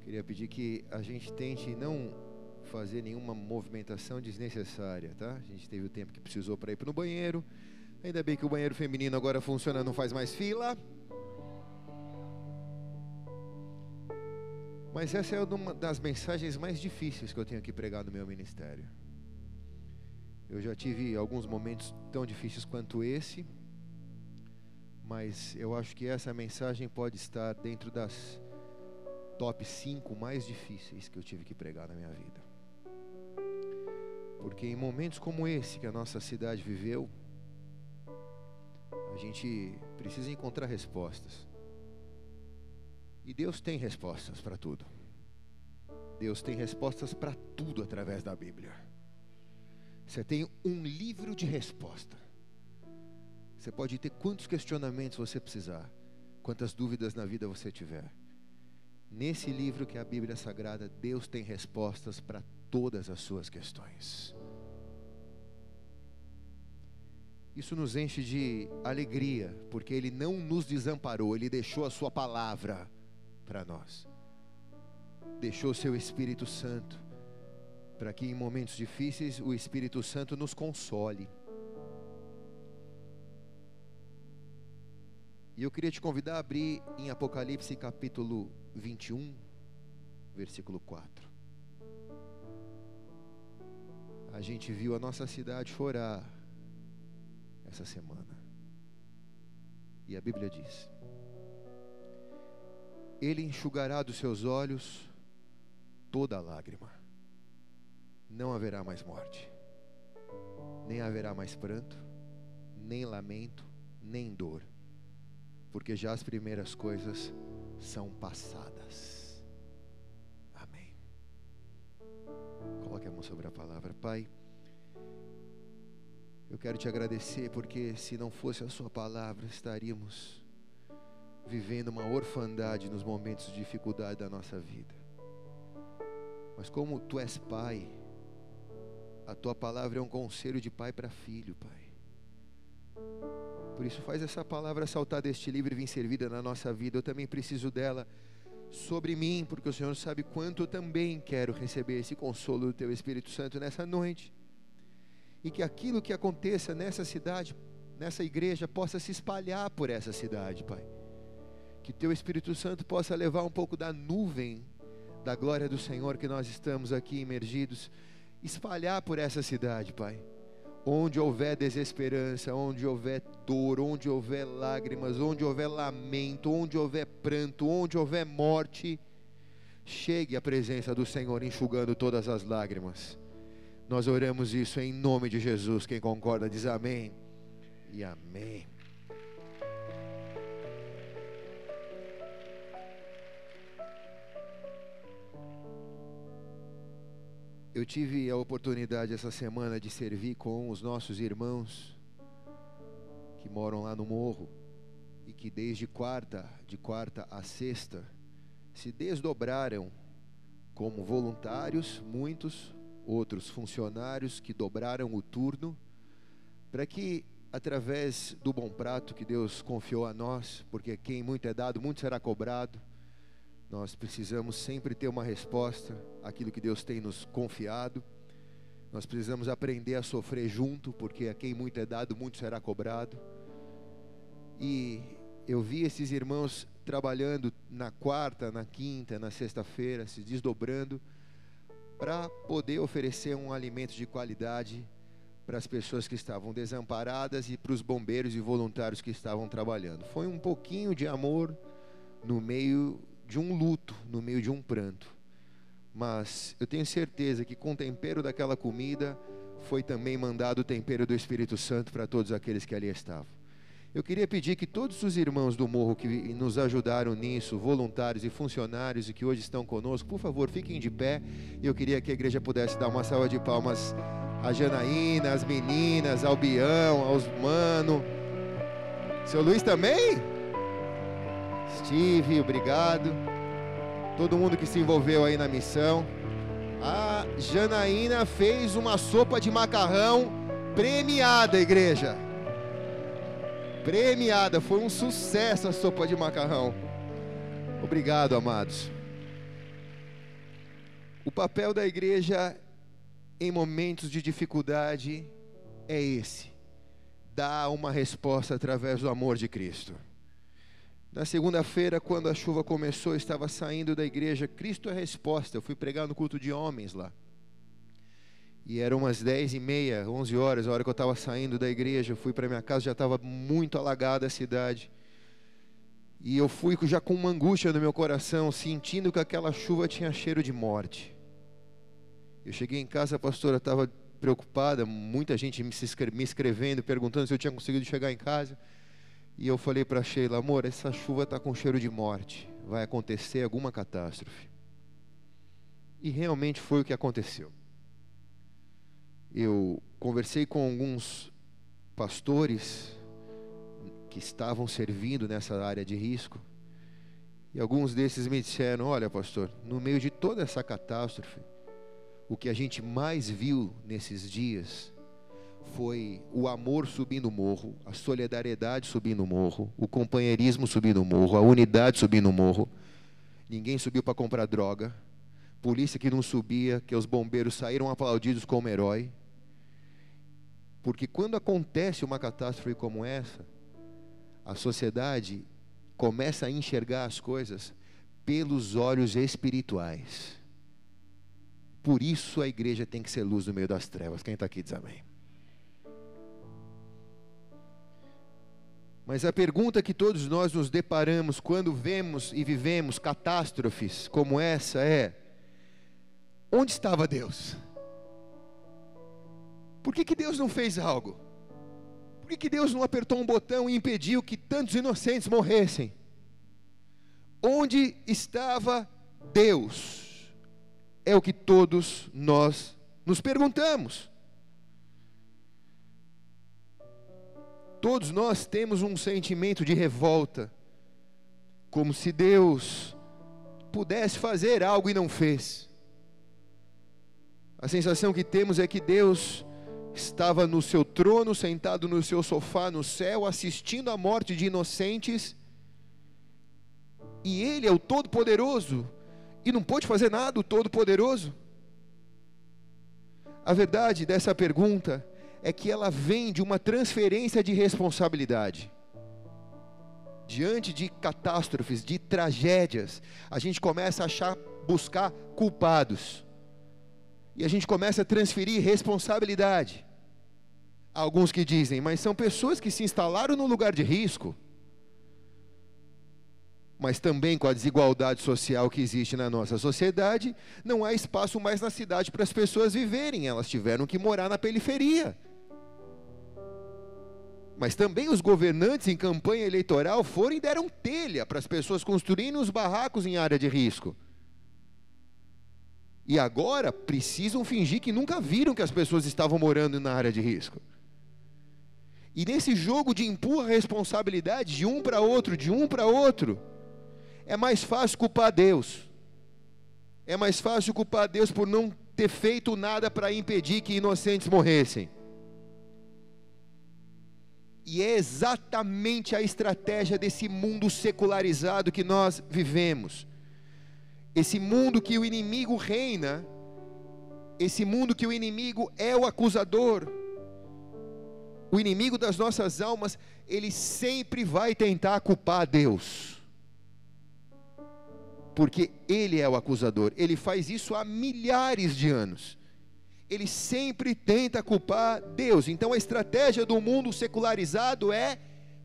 Queria pedir que a gente tente não fazer nenhuma movimentação desnecessária, tá? A gente teve o tempo que precisou para ir para o banheiro. Ainda bem que o banheiro feminino agora funciona, não faz mais fila. Mas essa é uma das mensagens mais difíceis que eu tenho que pregar no meu ministério. Eu já tive alguns momentos tão difíceis quanto esse, mas eu acho que essa mensagem pode estar dentro das top 5 mais difíceis que eu tive que pregar na minha vida. Porque em momentos como esse que a nossa cidade viveu, a gente precisa encontrar respostas. E Deus tem respostas para tudo. Deus tem respostas para tudo através da Bíblia. Você tem um livro de resposta. Você pode ter quantos questionamentos você precisar, quantas dúvidas na vida você tiver. Nesse livro que é a Bíblia Sagrada, Deus tem respostas para todas as suas questões. Isso nos enche de alegria, porque Ele não nos desamparou, Ele deixou a Sua palavra para nós, deixou o Seu Espírito Santo, para que em momentos difíceis o Espírito Santo nos console. E eu queria te convidar a abrir em Apocalipse capítulo 21, versículo 4. A gente viu a nossa cidade chorar essa semana. E a Bíblia diz: Ele enxugará dos seus olhos toda lágrima. Não haverá mais morte, nem haverá mais pranto, nem lamento, nem dor, porque já as primeiras coisas são passadas. Amém. Coloque a mão sobre a palavra, Pai. Eu quero te agradecer porque se não fosse a Sua palavra, estaríamos vivendo uma orfandade nos momentos de dificuldade da nossa vida. Mas como Tu és Pai, a Tua palavra é um conselho de pai para filho, Pai. Por isso, faz essa palavra saltar deste livro e vir servida na nossa vida. Eu também preciso dela sobre mim, porque o Senhor sabe quanto eu também quero receber esse consolo do Teu Espírito Santo nessa noite. E que aquilo que aconteça nessa cidade, nessa igreja, possa se espalhar por essa cidade, Pai. Que Teu Espírito Santo possa levar um pouco da nuvem da glória do Senhor que nós estamos aqui imergidos, espalhar por essa cidade, Pai Onde houver desesperança, onde houver dor, onde houver lágrimas, onde houver lamento, onde houver pranto, onde houver morte, chegue à presença do Senhor enxugando todas as lágrimas. Nós oramos isso em nome de Jesus. Quem concorda diz amém e amém. Eu tive a oportunidade essa semana de servir com os nossos irmãos que moram lá no morro e que desde quarta, de quarta a sexta, se desdobraram como voluntários, muitos, outros funcionários que dobraram o turno, para que através do bom prato que Deus confiou a nós, porque quem muito é dado, muito será cobrado nós precisamos sempre ter uma resposta àquilo que Deus tem nos confiado. Nós precisamos aprender a sofrer junto, porque a quem muito é dado, muito será cobrado. E eu vi esses irmãos trabalhando na quarta, na quinta, na sexta-feira, se desdobrando, para poder oferecer um alimento de qualidade para as pessoas que estavam desamparadas e para os bombeiros e voluntários que estavam trabalhando. Foi um pouquinho de amor no meio de um luto, no meio de um pranto. Mas eu tenho certeza que com o tempero daquela comida foi também mandado o tempero do Espírito Santo para todos aqueles que ali estavam. Eu queria pedir que todos os irmãos do morro que nos ajudaram nisso, voluntários e funcionários e que hoje estão conosco, por favor, fiquem de pé. E eu queria que a igreja pudesse dar uma salva de palmas a Janaína, as meninas, ao Bião, aos mano. Seu Luiz também? Steve, obrigado. Todo mundo que se envolveu aí na missão. A Janaína fez uma sopa de macarrão premiada, igreja. Premiada, foi um sucesso a sopa de macarrão. Obrigado, amados. O papel da igreja em momentos de dificuldade é esse: dar uma resposta através do amor de Cristo. Na segunda-feira, quando a chuva começou, eu estava saindo da igreja. Cristo é a resposta. Eu fui pregar no culto de homens lá. E eram umas dez e meia, onze horas, a hora que eu estava saindo da igreja. Eu fui para minha casa, já estava muito alagada a cidade. E eu fui já com uma angústia no meu coração, sentindo que aquela chuva tinha cheiro de morte. Eu cheguei em casa, a pastora estava preocupada, muita gente me escrevendo, perguntando se eu tinha conseguido chegar em casa. E eu falei para Sheila, amor, essa chuva está com cheiro de morte. Vai acontecer alguma catástrofe. E realmente foi o que aconteceu. Eu conversei com alguns pastores que estavam servindo nessa área de risco. E alguns desses me disseram: Olha, pastor, no meio de toda essa catástrofe, o que a gente mais viu nesses dias foi o amor subindo o morro, a solidariedade subindo o morro, o companheirismo subindo o morro, a unidade subindo o morro. Ninguém subiu para comprar droga. Polícia que não subia, que os bombeiros saíram aplaudidos como herói. Porque quando acontece uma catástrofe como essa, a sociedade começa a enxergar as coisas pelos olhos espirituais. Por isso a igreja tem que ser luz no meio das trevas. Quem está aqui diz amém. Mas a pergunta que todos nós nos deparamos quando vemos e vivemos catástrofes como essa é: onde estava Deus? Por que, que Deus não fez algo? Por que, que Deus não apertou um botão e impediu que tantos inocentes morressem? Onde estava Deus? É o que todos nós nos perguntamos. Todos nós temos um sentimento de revolta, como se Deus pudesse fazer algo e não fez. A sensação que temos é que Deus estava no seu trono, sentado no seu sofá no céu, assistindo à morte de inocentes, e Ele é o Todo-Poderoso, e não pôde fazer nada, o Todo-Poderoso. A verdade dessa pergunta é que ela vem de uma transferência de responsabilidade. Diante de catástrofes, de tragédias, a gente começa a achar, buscar culpados. E a gente começa a transferir responsabilidade. Alguns que dizem, mas são pessoas que se instalaram no lugar de risco. Mas também com a desigualdade social que existe na nossa sociedade, não há espaço mais na cidade para as pessoas viverem, elas tiveram que morar na periferia. Mas também os governantes em campanha eleitoral foram e deram telha para as pessoas construírem os barracos em área de risco. E agora precisam fingir que nunca viram que as pessoas estavam morando na área de risco. E nesse jogo de empurra responsabilidade de um para outro, de um para outro, é mais fácil culpar Deus. É mais fácil culpar Deus por não ter feito nada para impedir que inocentes morressem. E é exatamente a estratégia desse mundo secularizado que nós vivemos. Esse mundo que o inimigo reina, esse mundo que o inimigo é o acusador, o inimigo das nossas almas, ele sempre vai tentar culpar Deus. Porque ele é o acusador, ele faz isso há milhares de anos ele sempre tenta culpar Deus. Então a estratégia do mundo secularizado é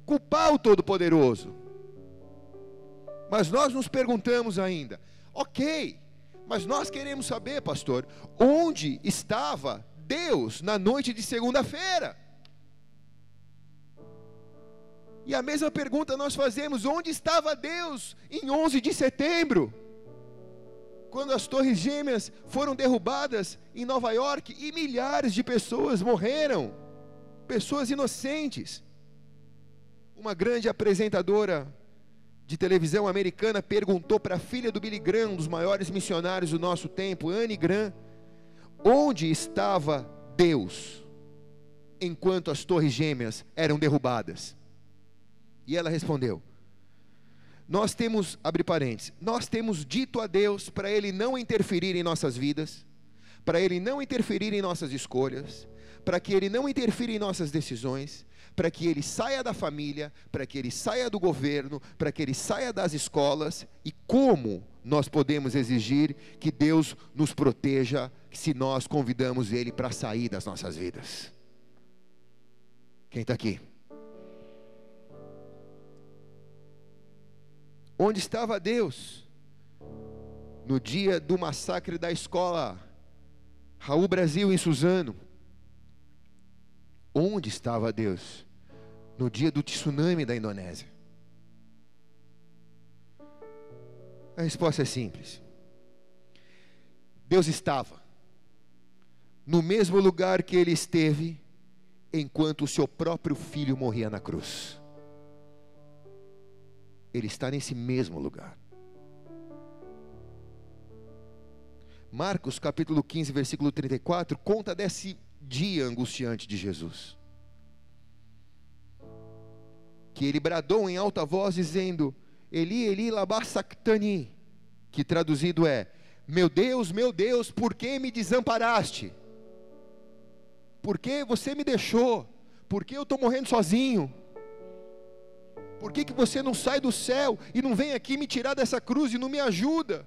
culpar o Todo-Poderoso. Mas nós nos perguntamos ainda, ok, mas nós queremos saber, pastor, onde estava Deus na noite de segunda-feira? E a mesma pergunta nós fazemos: onde estava Deus em 11 de setembro? Quando as torres gêmeas foram derrubadas em Nova York e milhares de pessoas morreram, pessoas inocentes. Uma grande apresentadora de televisão americana perguntou para a filha do Billy Graham, um dos maiores missionários do nosso tempo, Anne Graham, onde estava Deus enquanto as torres gêmeas eram derrubadas? E ela respondeu: Nós temos, abre parênteses, nós temos dito a Deus para Ele não interferir em nossas vidas, para Ele não interferir em nossas escolhas, para que Ele não interfira em nossas decisões, para que Ele saia da família, para que Ele saia do governo, para que Ele saia das escolas. E como nós podemos exigir que Deus nos proteja se nós convidamos Ele para sair das nossas vidas? Quem está aqui? Onde estava Deus? No dia do massacre da escola Raul Brasil em Suzano. Onde estava Deus? No dia do tsunami da Indonésia. A resposta é simples. Deus estava no mesmo lugar que ele esteve enquanto o seu próprio filho morria na cruz. Ele está nesse mesmo lugar. Marcos capítulo 15, versículo 34, conta desse dia angustiante de Jesus. Que ele bradou em alta voz dizendo: Eli, Eli, lama sabachthani, que traduzido é: Meu Deus, meu Deus, por que me desamparaste? Por que você me deixou? Por que eu estou morrendo sozinho? Por que, que você não sai do céu e não vem aqui me tirar dessa cruz e não me ajuda?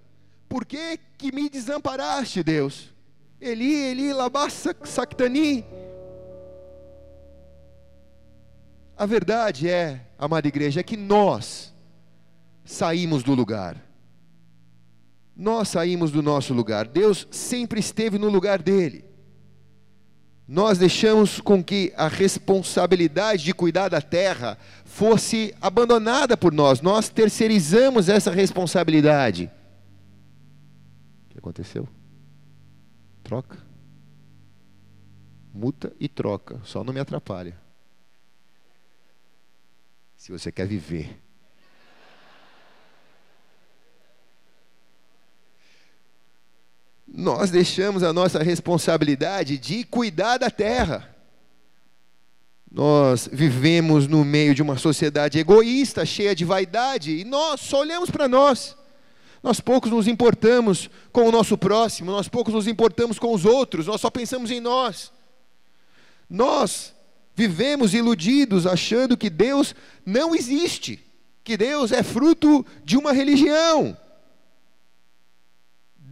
Por que, que me desamparaste, Deus? Eli, Eli, lama sabachthani. A verdade é, amada igreja, é que nós saímos do lugar. Nós saímos do nosso lugar. Deus sempre esteve no lugar dele. Nós deixamos com que a responsabilidade de cuidar da terra fosse abandonada por nós. Nós terceirizamos essa responsabilidade aconteceu? Troca. Muta e troca. Só não me atrapalha. Se você quer viver. Nós deixamos a nossa responsabilidade de cuidar da terra. Nós vivemos no meio de uma sociedade egoísta, cheia de vaidade, e nós só olhamos para nós. Nós poucos nos importamos com o nosso próximo, nós poucos nos importamos com os outros, nós só pensamos em nós. Nós vivemos iludidos achando que Deus não existe, que Deus é fruto de uma religião.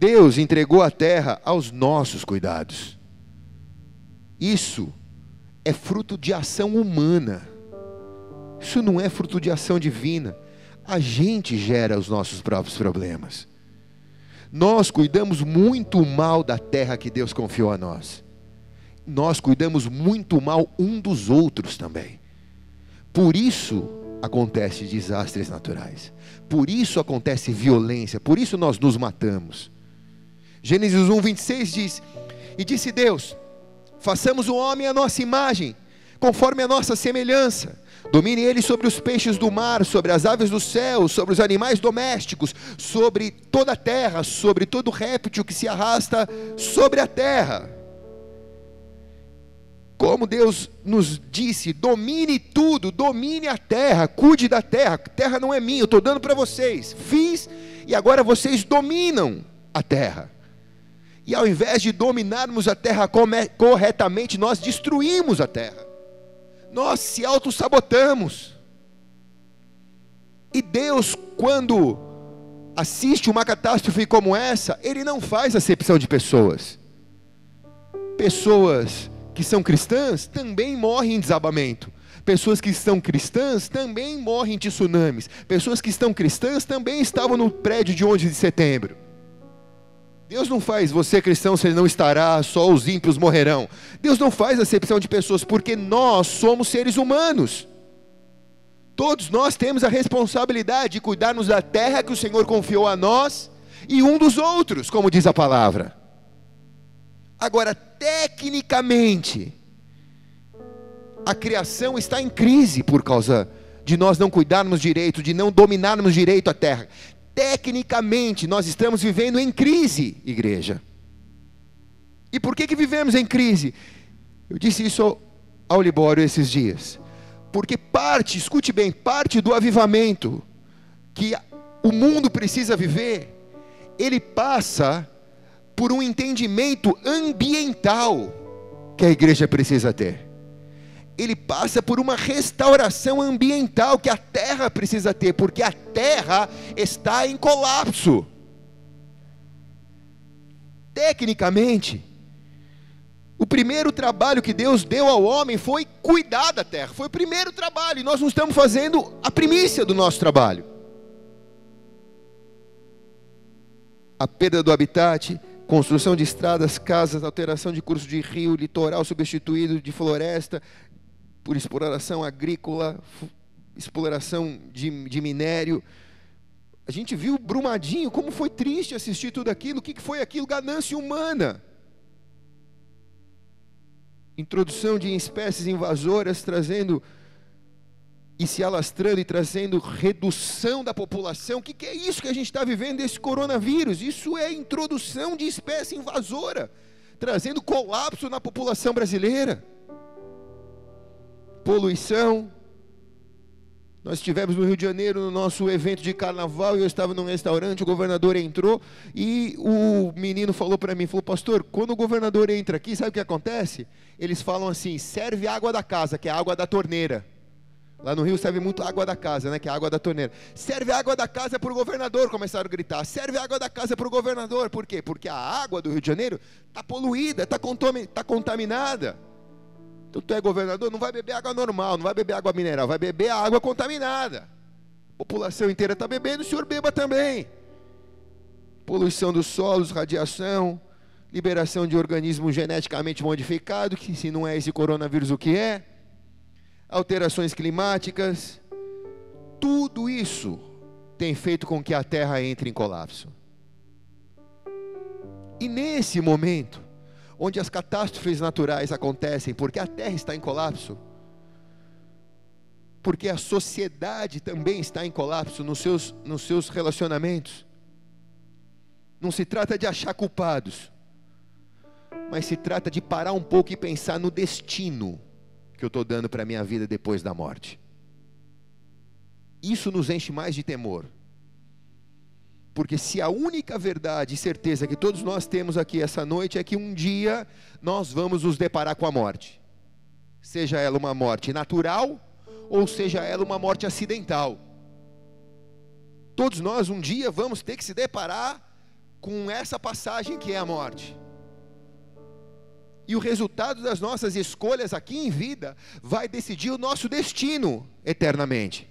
Deus entregou a terra aos nossos cuidados. Isso é fruto de ação humana. Isso não é fruto de ação divina a gente gera os nossos próprios problemas. Nós cuidamos muito mal da terra que Deus confiou a nós. Nós cuidamos muito mal um dos outros também. Por isso acontece desastres naturais. Por isso acontece violência, por isso nós nos matamos. Gênesis 1, 26 diz: E disse Deus: Façamos o homem à nossa imagem, conforme a nossa semelhança Domine ele sobre os peixes do mar, sobre as aves do céu, sobre os animais domésticos, sobre toda a terra, sobre todo réptil que se arrasta sobre a terra. Como Deus nos disse, domine tudo, domine a terra, cuide da terra. Terra não é minha, eu estou dando para vocês. Fiz e agora vocês dominam a terra. E ao invés de dominarmos a terra corretamente, nós destruímos a terra nós se auto-sabotamos. E Deus, quando assiste uma catástrofe como essa, Ele não faz acepção de pessoas. Pessoas que são cristãs também morrem em desabamento. Pessoas que estão cristãs também morrem em tsunamis. Pessoas que estão cristãs também estavam no prédio de 11 de setembro. Deus não faz você cristão, se ele não estará, só os ímpios morrerão. Deus não faz acepção de pessoas, porque nós somos seres humanos. Todos nós temos a responsabilidade de cuidarmos da terra que o Senhor confiou a nós e um dos outros, como diz a palavra. Agora, tecnicamente, a criação está em crise por causa de nós não cuidarmos direito, de não dominarmos direito a terra. Tecnicamente, nós estamos vivendo em crise, igreja. E por que, que vivemos em crise? Eu disse isso ao Libório esses dias. Porque parte, escute bem, parte do avivamento que o mundo precisa viver, ele passa por um entendimento ambiental que a igreja precisa ter. Ele passa por uma restauração ambiental que a terra precisa ter, porque a terra está em colapso. Tecnicamente, o primeiro trabalho que Deus deu ao homem foi cuidar da terra, foi o primeiro trabalho, e nós não estamos fazendo a primícia do nosso trabalho. A perda do habitat, construção de estradas, casas, alteração de curso de rio, litoral substituído de floresta, por exploração agrícola, exploração de, de minério. A gente viu Brumadinho, como foi triste assistir tudo aquilo. O que foi aquilo? Ganância humana. Introdução de espécies invasoras trazendo e se alastrando e trazendo redução da população. O que, que é isso que a gente está vivendo desse coronavírus? Isso é introdução de espécie invasora, trazendo colapso na população brasileira. Poluição. Nós estivemos no Rio de Janeiro no nosso evento de carnaval e eu estava num restaurante, o governador entrou e o menino falou para mim, falou, pastor, quando o governador entra aqui, sabe o que acontece? Eles falam assim, serve água da casa, que é a água da torneira. Lá no Rio serve muito água da casa, né? Que é a água da torneira. Serve água da casa para o governador, começaram a gritar. Serve água da casa para o governador. Por quê? Porque a água do Rio de Janeiro está poluída, está tá contaminada. Então tu é governador, não vai beber água normal, não vai beber água mineral, vai beber a água contaminada. A população inteira está bebendo, o senhor beba também. Poluição dos solos, radiação, liberação de organismo geneticamente modificado, que se não é esse coronavírus, o que é? alterações climáticas, tudo isso tem feito com que a Terra entre em colapso. E nesse momento, onde as catástrofes naturais acontecem, porque a Terra está em colapso, porque a sociedade também está em colapso nos seus, nos seus relacionamentos. Não se trata de achar culpados, mas se trata de parar um pouco e pensar no destino que eu estou dando para a minha vida depois da morte. Isso nos enche mais de temor. Porque se a única verdade e certeza que todos nós temos aqui essa noite é que um dia nós vamos nos deparar com a morte, seja ela uma morte natural ou seja ela uma morte acidental. Todos nós um dia vamos ter que se deparar com essa passagem que é a morte. E o resultado das nossas escolhas aqui em vida vai decidir o nosso destino eternamente.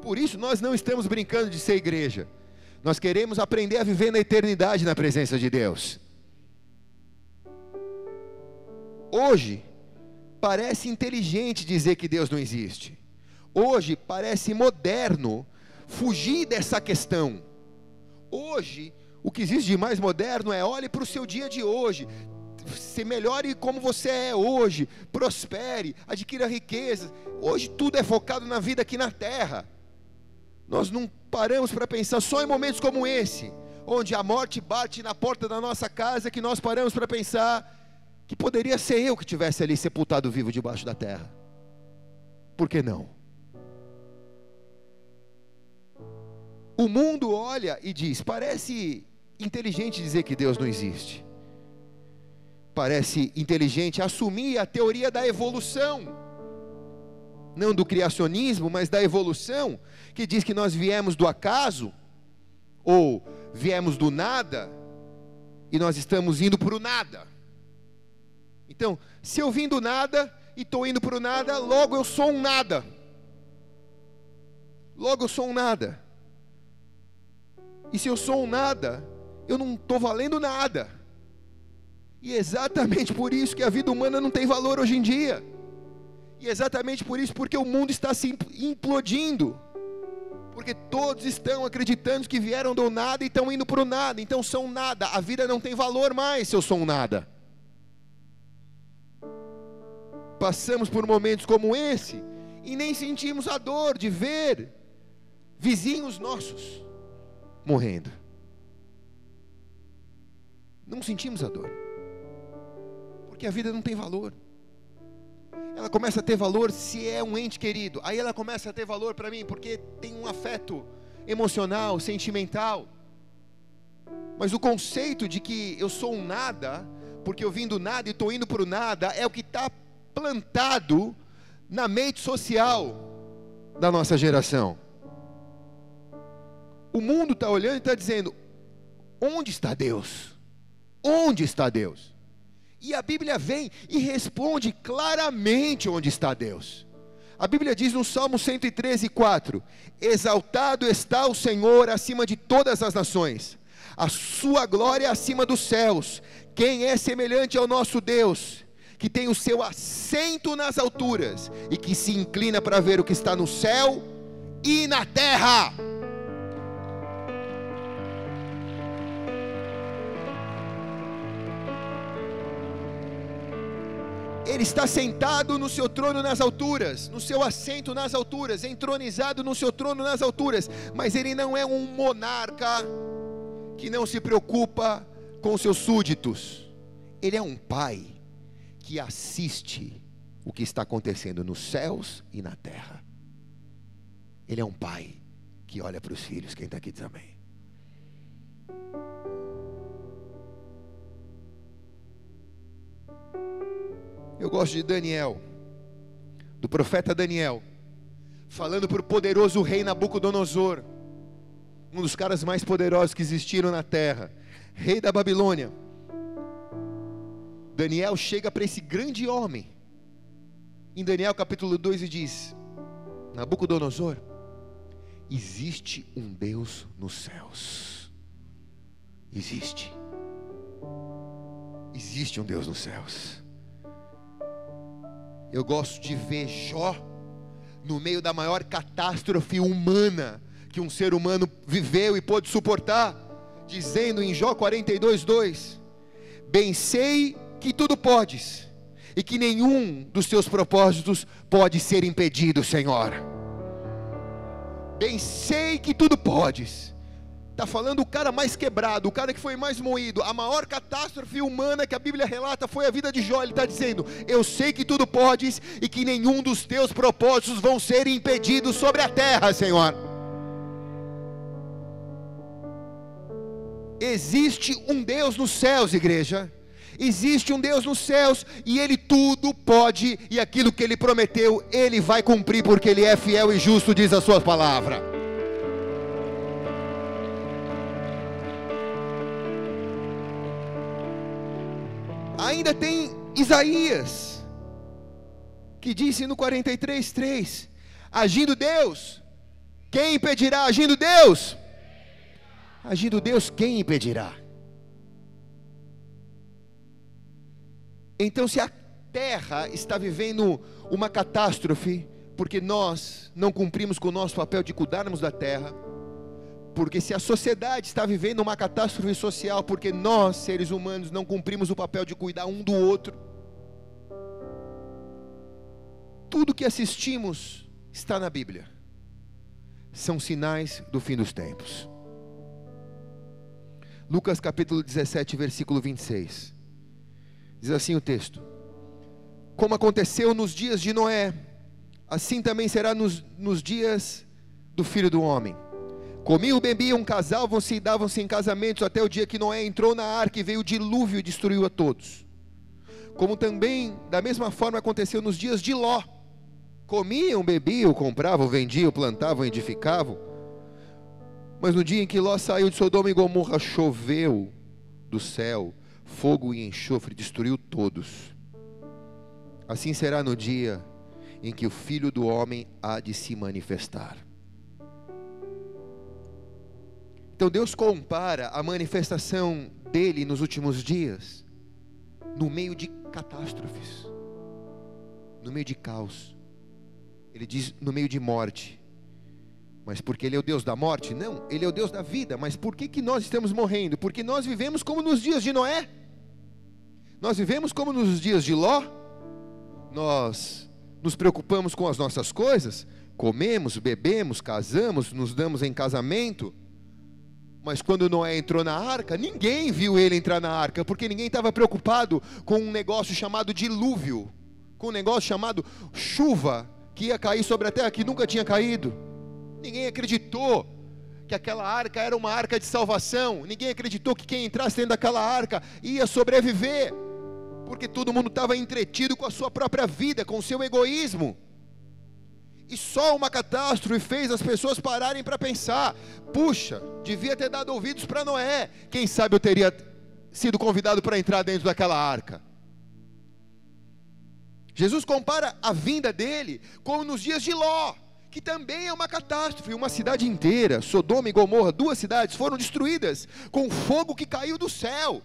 Por isso nós não estamos brincando de ser igreja. Nós queremos aprender a viver na eternidade na presença de Deus. Hoje, parece inteligente dizer que Deus não existe. Hoje, parece moderno fugir dessa questão. Hoje, o que existe de mais moderno é olhe para o seu dia de hoje, se melhore como você é hoje, prospere, adquira riquezas. Hoje tudo é focado na vida aqui na terra. Nós não paramos para pensar só em momentos como esse, onde a morte bate na porta da nossa casa, que nós paramos para pensar que poderia ser eu que tivesse ali sepultado vivo debaixo da terra. Por que não? O mundo olha e diz: parece inteligente dizer que Deus não existe parece inteligente assumir a teoria da evolução, não do criacionismo, mas da evolução, que diz que nós viemos do acaso, ou viemos do nada, e nós estamos indo para o nada. Então, se eu vim do nada e estou indo para o nada, logo eu sou um nada. Logo eu sou um nada. E se eu sou um nada, eu não estou valendo nada. E é exatamente por isso que a vida humana não tem valor hoje em dia. E exatamente por isso porque o mundo está se implodindo. Porque todos estão acreditando que vieram do nada e estão indo para o nada. Então são nada. A vida não tem valor mais se eu sou um nada. Passamos por momentos como esse e nem sentimos a dor de ver vizinhos nossos morrendo. Não sentimos a dor porque a vida não tem valor. Ela começa a ter valor se é um ente querido. Aí ela começa a ter valor para mim porque tem um afeto emocional, sentimental. Mas o conceito de que eu sou um nada, porque eu vim do nada e estou indo para o nada, é o que está plantado na mente social da nossa geração. O mundo está olhando e está dizendo: onde está Deus? Onde está Deus? E a Bíblia vem e responde claramente onde está Deus. A Bíblia diz no Salmo 113, 4: Exaltado está o Senhor acima de todas as nações, a sua glória acima dos céus. Quem é semelhante ao nosso Deus, que tem o seu assento nas alturas e que se inclina para ver o que está no céu e na terra? Ele está sentado no seu trono nas alturas, no seu assento nas alturas, entronizado no seu trono nas alturas, mas ele não é um monarca que não se preocupa com seus súditos. Ele é um pai que assiste o que está acontecendo nos céus e na terra. Ele é um pai que olha para os filhos. Quem está aqui diz amém. Eu gosto de Daniel, do profeta Daniel, falando para o poderoso rei Nabucodonosor, um dos caras mais poderosos que existiram na terra, rei da Babilônia. Daniel chega para esse grande homem, em Daniel capítulo 2 e diz: Nabucodonosor, existe um Deus nos céus. Existe. Existe um Deus nos céus. Eu gosto de ver Jó no meio da maior catástrofe humana que um ser humano viveu e pôde suportar, dizendo em Jó 42:2: Bem sei que tudo podes e que nenhum dos teus propósitos pode ser impedido, Senhor. Bem sei que tudo podes Está falando o cara mais quebrado, o cara que foi mais moído. A maior catástrofe humana que a Bíblia relata foi a vida de Jó. Ele está dizendo: Eu sei que tudo podes e que nenhum dos teus propósitos vão ser impedidos sobre a terra, Senhor. Existe um Deus nos céus, igreja. Existe um Deus nos céus e Ele tudo pode, e aquilo que Ele prometeu, Ele vai cumprir, porque Ele é fiel e justo, diz a Sua palavra. Ainda tem Isaías, que disse no 43, 3: Agindo Deus, quem impedirá? Agindo Deus, agindo Deus, quem impedirá? Então, se a terra está vivendo uma catástrofe, porque nós não cumprimos com o nosso papel de cuidarmos da terra, porque se a sociedade está vivendo uma catástrofe social, porque nós, seres humanos, não cumprimos o papel de cuidar um do outro, tudo que assistimos está na Bíblia. São sinais do fim dos tempos. Lucas capítulo 17, versículo 26. Diz assim o texto: Como aconteceu nos dias de Noé, assim também será nos, nos dias do filho do homem. Comiam, bebiam, casavam-se e davam-se em casamentos até o dia que Noé entrou na arca e veio o dilúvio e destruiu a todos. Como também, da mesma forma, aconteceu nos dias de Ló. Comiam, bebiam, compravam, vendiam, plantavam, edificavam. Mas no dia em que Ló saiu de Sodoma e Gomorra, choveu do céu fogo e enxofre, destruiu todos. Assim será no dia em que o Filho do Homem há de se manifestar. Então Deus compara a manifestação dele nos últimos dias no meio de catástrofes, no meio de caos. Ele diz no meio de morte. Mas porque ele é o Deus da morte? Não, ele é o Deus da vida. Mas por que, que nós estamos morrendo? Porque nós vivemos como nos dias de Noé. Nós vivemos como nos dias de Ló. Nós nos preocupamos com as nossas coisas, comemos, bebemos, casamos, nos damos em casamento mas quando Noé entrou na arca, ninguém viu ele entrar na arca, porque ninguém estava preocupado com um negócio chamado dilúvio, com um negócio chamado chuva que ia cair sobre a terra que nunca tinha caído. Ninguém acreditou que aquela arca era uma arca de salvação. Ninguém acreditou que quem entrasse dentro daquela arca ia sobreviver, porque todo mundo estava entretido com a sua própria vida, com o seu egoísmo. E só uma catástrofe fez as pessoas pararem para pensar: puxa, devia ter dado ouvidos para Noé. Quem sabe eu teria sido convidado para entrar dentro daquela arca. Jesus compara a vinda dele como nos dias de Ló, que também é uma catástrofe. Uma cidade inteira, Sodoma e Gomorra, duas cidades, foram destruídas com fogo que caiu do céu.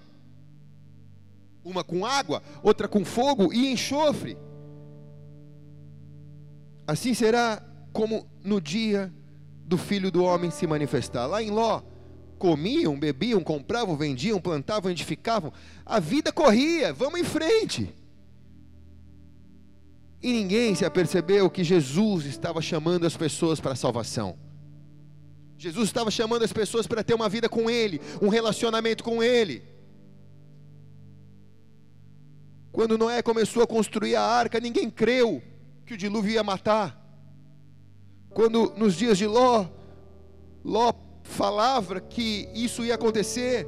Uma com água, outra com fogo e enxofre. Assim será como no dia do filho do homem se manifestar. Lá em Ló, comiam, bebiam, compravam, vendiam, plantavam, edificavam. A vida corria, vamos em frente. E ninguém se apercebeu que Jesus estava chamando as pessoas para a salvação. Jesus estava chamando as pessoas para ter uma vida com Ele, um relacionamento com Ele. Quando Noé começou a construir a arca, ninguém creu que o dilúvio ia matar. Quando nos dias de Ló, Ló falava que isso ia acontecer,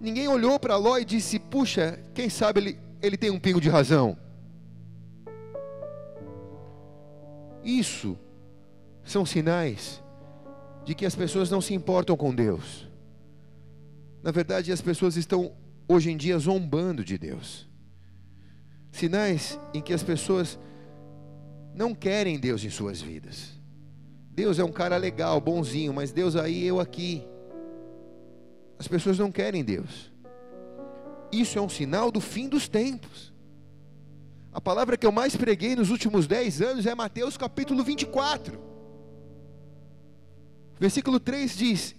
ninguém olhou para Ló e disse: Puxa, quem sabe ele, ele tem um pingo de razão. Isso são sinais de que as pessoas não se importam com Deus. Na verdade, as pessoas estão hoje em dia zombando de Deus. Sinais em que as pessoas não querem Deus em suas vidas. Deus é um cara legal, bonzinho, mas Deus aí, eu aqui. As pessoas não querem Deus. Isso é um sinal do fim dos tempos. A palavra que eu mais preguei nos últimos 10 anos é Mateus capítulo 24. Versículo 3 diz: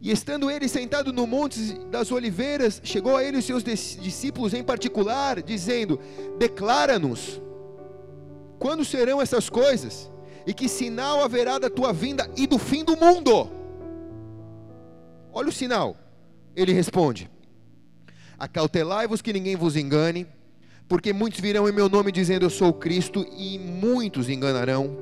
E estando ele sentado no Monte das Oliveiras, chegou a ele os seus discípulos em particular, dizendo: Declara-nos, quando serão essas coisas? E que sinal haverá da tua vinda e do fim do mundo? Olha o sinal. Ele responde: Acautelai-vos que ninguém vos engane porque muitos virão em meu nome dizendo eu sou Cristo, e muitos enganarão.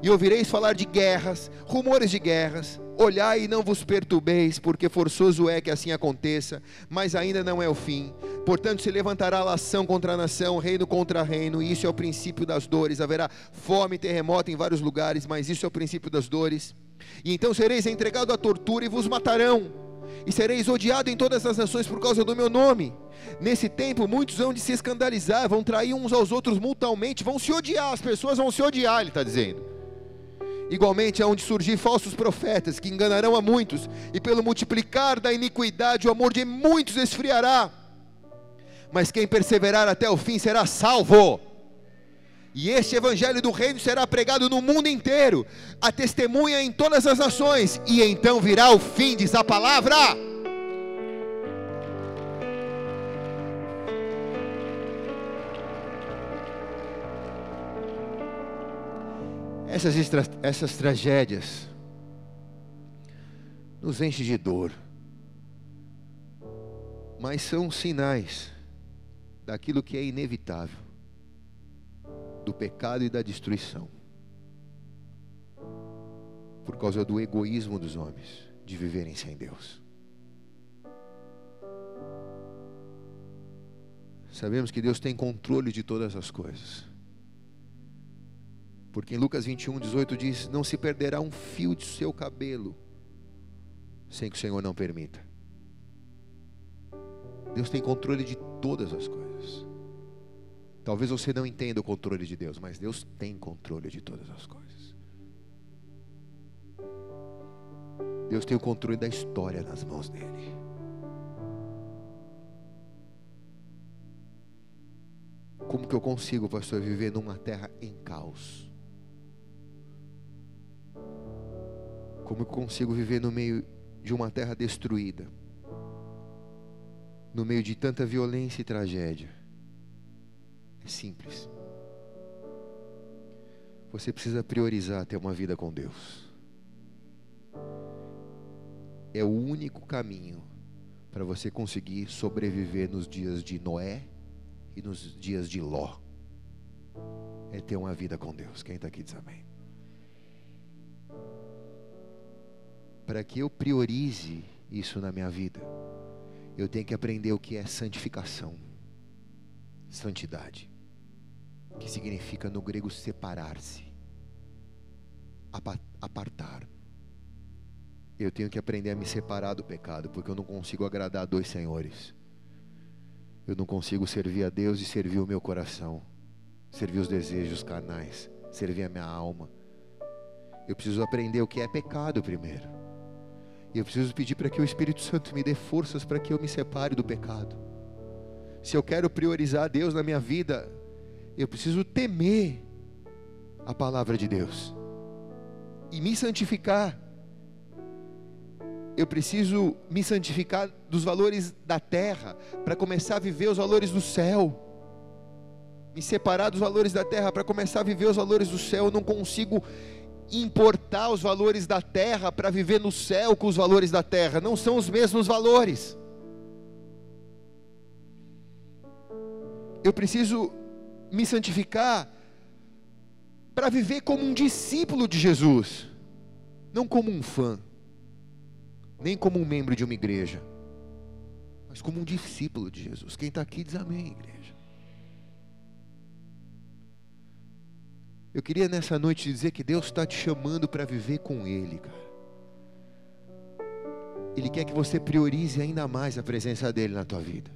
E ouvireis falar de guerras, rumores de guerras. Olhai e não vos perturbeis, porque forçoso é que assim aconteça, mas ainda não é o fim. Portanto, se levantará lação contra nação, reino contra reino, e isso é o princípio das dores. Haverá fome e terremoto em vários lugares, mas isso é o princípio das dores. E então sereis entregados à tortura e vos matarão e sereis odiado em todas as nações por causa do meu nome. Nesse tempo, muitos vão de se escandalizar, vão trair uns aos outros mutualmente, vão se odiar, as pessoas vão se odiar, ele está dizendo. Igualmente, há onde surgir falsos profetas que enganarão a muitos, e pelo multiplicar da iniquidade, o amor de muitos esfriará. Mas quem perseverar até o fim será salvo. E este evangelho do reino será pregado no mundo inteiro, a testemunha em todas as nações, e então virá o fim, diz a palavra. Essas, essas tragédias nos enchem de dor, mas são sinais daquilo que é inevitável do pecado e da destruição. Por causa do egoísmo dos homens de viverem sem Deus. Sabemos que Deus tem controle de todas as coisas. Porque em Lucas 21, 18 diz: Não se perderá um fio de seu cabelo, sem que o Senhor não permita. Deus tem controle de todas as coisas. Talvez você não entenda o controle de Deus, mas Deus tem controle de todas as coisas. Deus tem o controle da história nas mãos dele. Como que eu consigo, pastor, viver numa terra em caos? Como eu consigo viver no meio de uma terra destruída? No meio de tanta violência e tragédia? Simples. Você precisa priorizar ter uma vida com Deus. É o único caminho para você conseguir sobreviver nos dias de Noé e nos dias de Ló. é ter uma vida com Deus. Quem está aqui diz amém. Para que eu priorize isso na minha vida, eu tenho que aprender o que é santificação, santidade, que significa no grego separar-se, apartar. Eu tenho que aprender a me separar do pecado, porque eu não consigo agradar dois senhores. Eu não consigo servir a Deus e servir o meu coração, servir os desejos carnais, servir a minha alma. Eu preciso aprender o que é pecado primeiro. E eu preciso pedir para que o Espírito Santo me dê forças para que eu me separe do pecado. Se eu quero priorizar Deus na minha vida, eu preciso temer a palavra de Deus e me santificar. Eu preciso me santificar dos valores da terra para começar a viver os valores do céu. Me separar dos valores da terra para começar a viver os valores do céu. Eu não consigo importar os valores da terra para viver no céu com os valores da terra, não são os mesmos valores. Eu preciso me santificar para viver como um discípulo de Jesus, não como um fã, nem como um membro de uma igreja, mas como um discípulo de Jesus. Quem está aqui diz amém, igreja. Eu queria nessa noite dizer que Deus está te chamando para viver com Ele, cara. Ele quer que você priorize ainda mais a presença dEle na tua vida.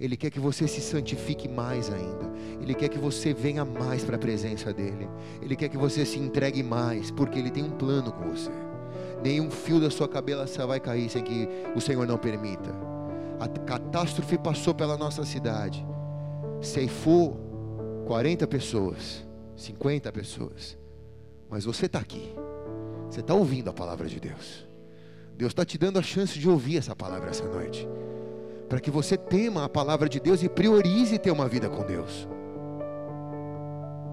Ele quer que você se santifique mais ainda. Ele quer que você venha mais para a presença dEle. Ele quer que você se entregue mais, porque Ele tem um plano com você. Nenhum fio da sua cabeça vai cair sem que o Senhor não permita. A catástrofe passou pela nossa cidade, ceifou 40 pessoas 50 pessoas. Mas você está aqui. Você está ouvindo a palavra de Deus. Deus está te dando a chance de ouvir essa palavra essa noite. Para que você tema a palavra de Deus e priorize ter uma vida com Deus.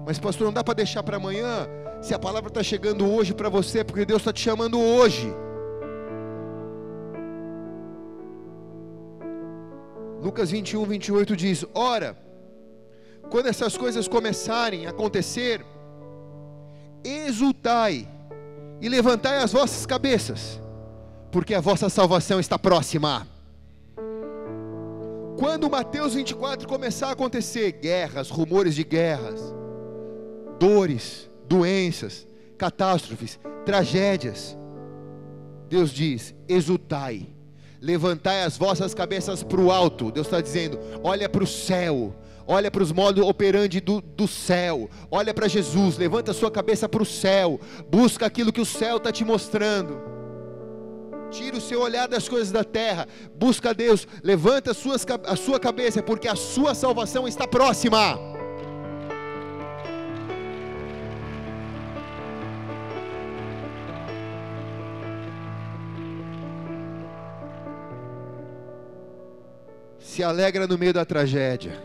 Mas, pastor, não dá para deixar para amanhã. Se a palavra está chegando hoje para você, porque Deus está te chamando hoje. Lucas 21, 28 diz: Ora, quando essas coisas começarem a acontecer, exultai e levantai as vossas cabeças, porque a vossa salvação está próxima. Quando Mateus 24 começar a acontecer, guerras, rumores de guerras, dores, doenças, catástrofes, tragédias, Deus diz: exultai, levantai as vossas cabeças para o alto. Deus está dizendo: olha para o céu, olha para os modos operandi do, do céu, olha para Jesus, levanta a sua cabeça para o céu, busca aquilo que o céu está te mostrando. Tira o seu olhar das coisas da terra, busca Deus, levanta suas, a sua cabeça, porque a sua salvação está próxima. Se alegra no meio da tragédia.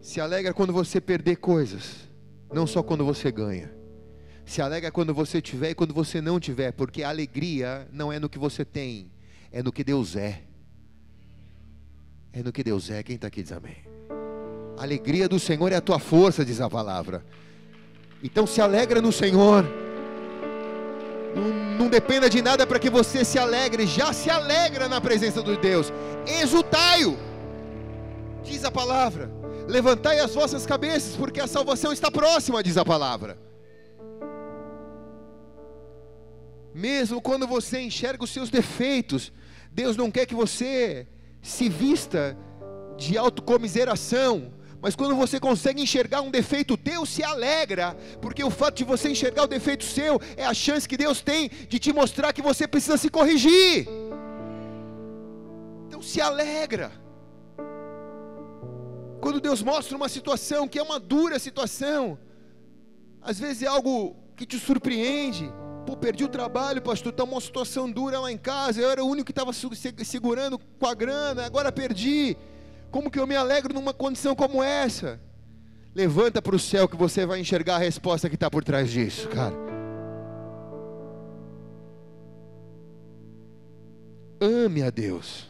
Se alegra quando você perder coisas, não só quando você ganha. Se alegra quando você tiver e quando você não tiver, porque a alegria não é no que você tem, é no que Deus é. É no que Deus é. Quem está aqui diz amém. A alegria do Senhor é a tua força, diz a palavra. Então se alegra no Senhor. Não, não dependa de nada para que você se alegre, já se alegra na presença de Deus. Exultai-o, diz a palavra. Levantai as vossas cabeças, porque a salvação está próxima, diz a palavra. Mesmo quando você enxerga os seus defeitos, Deus não quer que você se vista de autocomiseração, mas quando você consegue enxergar um defeito Deus se alegra, porque o fato de você enxergar o defeito seu é a chance que Deus tem de te mostrar que você precisa se corrigir. Então se alegra. Quando Deus mostra uma situação que é uma dura situação, às vezes é algo que te surpreende. Pô, perdi o trabalho, pastor, está uma situação dura lá em casa. Eu era o único que estava segurando com a grana, agora perdi. Como que eu me alegro numa condição como essa? Levanta para o céu que você vai enxergar a resposta que está por trás disso, cara. Ame a Deus.